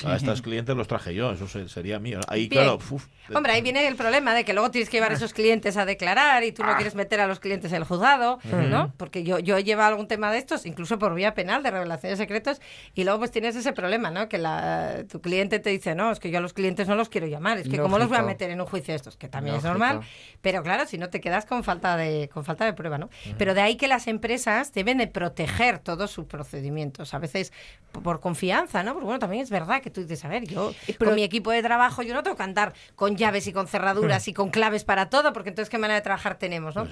Speaker 1: A estas clientes los traje yo. Eso se- sería mío. Ahí,
Speaker 17: Bien.
Speaker 1: claro, uf,
Speaker 17: Hombre, ahí viene el problema de que luego tienes que llevar a esos clientes a declarar y tú no quieres meter a los clientes en el juzgado, ¿no? Porque yo, yo he llevado algún tema de estos, incluso por vía penal, de revelación de secretos, y luego pues tienes ese problema, ¿no? Que la, tu cliente te dice, no, es que yo a los clientes no los quiero llamar, es que ¿cómo los voy a meter en un juicio de estos? Que también
Speaker 3: Lógico.
Speaker 17: es normal, pero claro, si no te quedas con falta de, con falta de prueba, ¿no? Pero de ahí que las empresas deben de proteger todos sus procedimientos, a veces por confianza, ¿no? Porque bueno, también es verdad que tú dices, a ver, yo con mi equipo de trabajo yo no tengo que andar con llaves y con cerraduras y con claves para todo, porque entonces qué manera de trabajar tenemos, ¿no?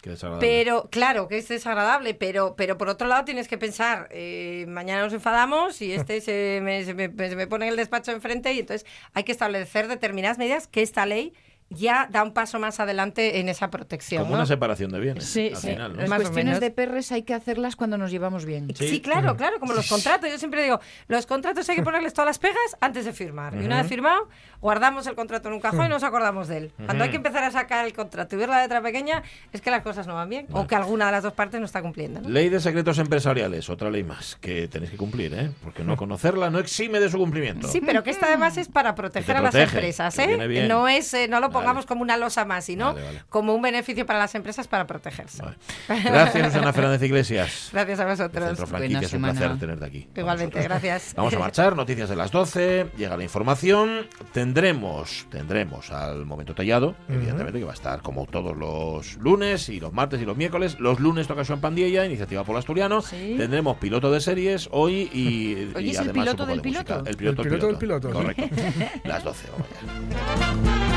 Speaker 1: qué desagradable.
Speaker 17: Pero, claro, que es desagradable, pero, pero por otro lado tienes que pensar, eh, mañana nos enfadamos y este se me, se me- se me pone el despacho enfrente y entonces hay que establecer determinadas medidas que esta ley ya da un paso más adelante en esa protección.
Speaker 1: Como
Speaker 17: ¿no?
Speaker 1: una separación de bienes.
Speaker 3: Sí,
Speaker 1: al
Speaker 3: sí.
Speaker 1: final, ¿no?
Speaker 3: Las
Speaker 17: Más
Speaker 3: cuestiones de perres hay que hacerlas cuando nos llevamos bien.
Speaker 17: Sí, claro, claro, como los contratos. Yo siempre digo, los contratos hay que ponerles todas las pegas antes de firmar. Y una vez firmado, guardamos el contrato en un cajón y nos acordamos de él. Cuando hay que empezar a sacar el contrato y ver la letra pequeña, es que las cosas no van bien. O que alguna de las dos partes no está cumpliendo. ¿no?
Speaker 1: Ley de secretos empresariales, otra ley más que tenéis que cumplir, ¿eh? Porque no conocerla no exime de su cumplimiento.
Speaker 17: Sí, pero que esta además es para proteger a las empresas, ¿eh? No es, eh, no lo pongamos como una losa más, sino
Speaker 1: Vale, vale.
Speaker 17: como un beneficio para las empresas para protegerse.
Speaker 1: Gracias, Susana Fernández Iglesias.
Speaker 17: Gracias a vosotros.
Speaker 1: Es un placer tenerte aquí.
Speaker 17: Igualmente, gracias.
Speaker 1: Vamos a marchar, noticias de las 12, llega la información, tendremos, tendremos al momento tallado, evidentemente que va a estar como todos los lunes y los martes y los miércoles, los lunes toca Joan Pandilla, iniciativa por Asturiano, tendremos piloto de series hoy y,
Speaker 3: Oye,
Speaker 1: y
Speaker 3: ¿es el
Speaker 1: además
Speaker 3: piloto
Speaker 1: un poco
Speaker 3: del
Speaker 1: de música.
Speaker 3: piloto?
Speaker 1: El piloto,
Speaker 2: El piloto del piloto, sí.
Speaker 1: Correcto. Las 12, vamos allá.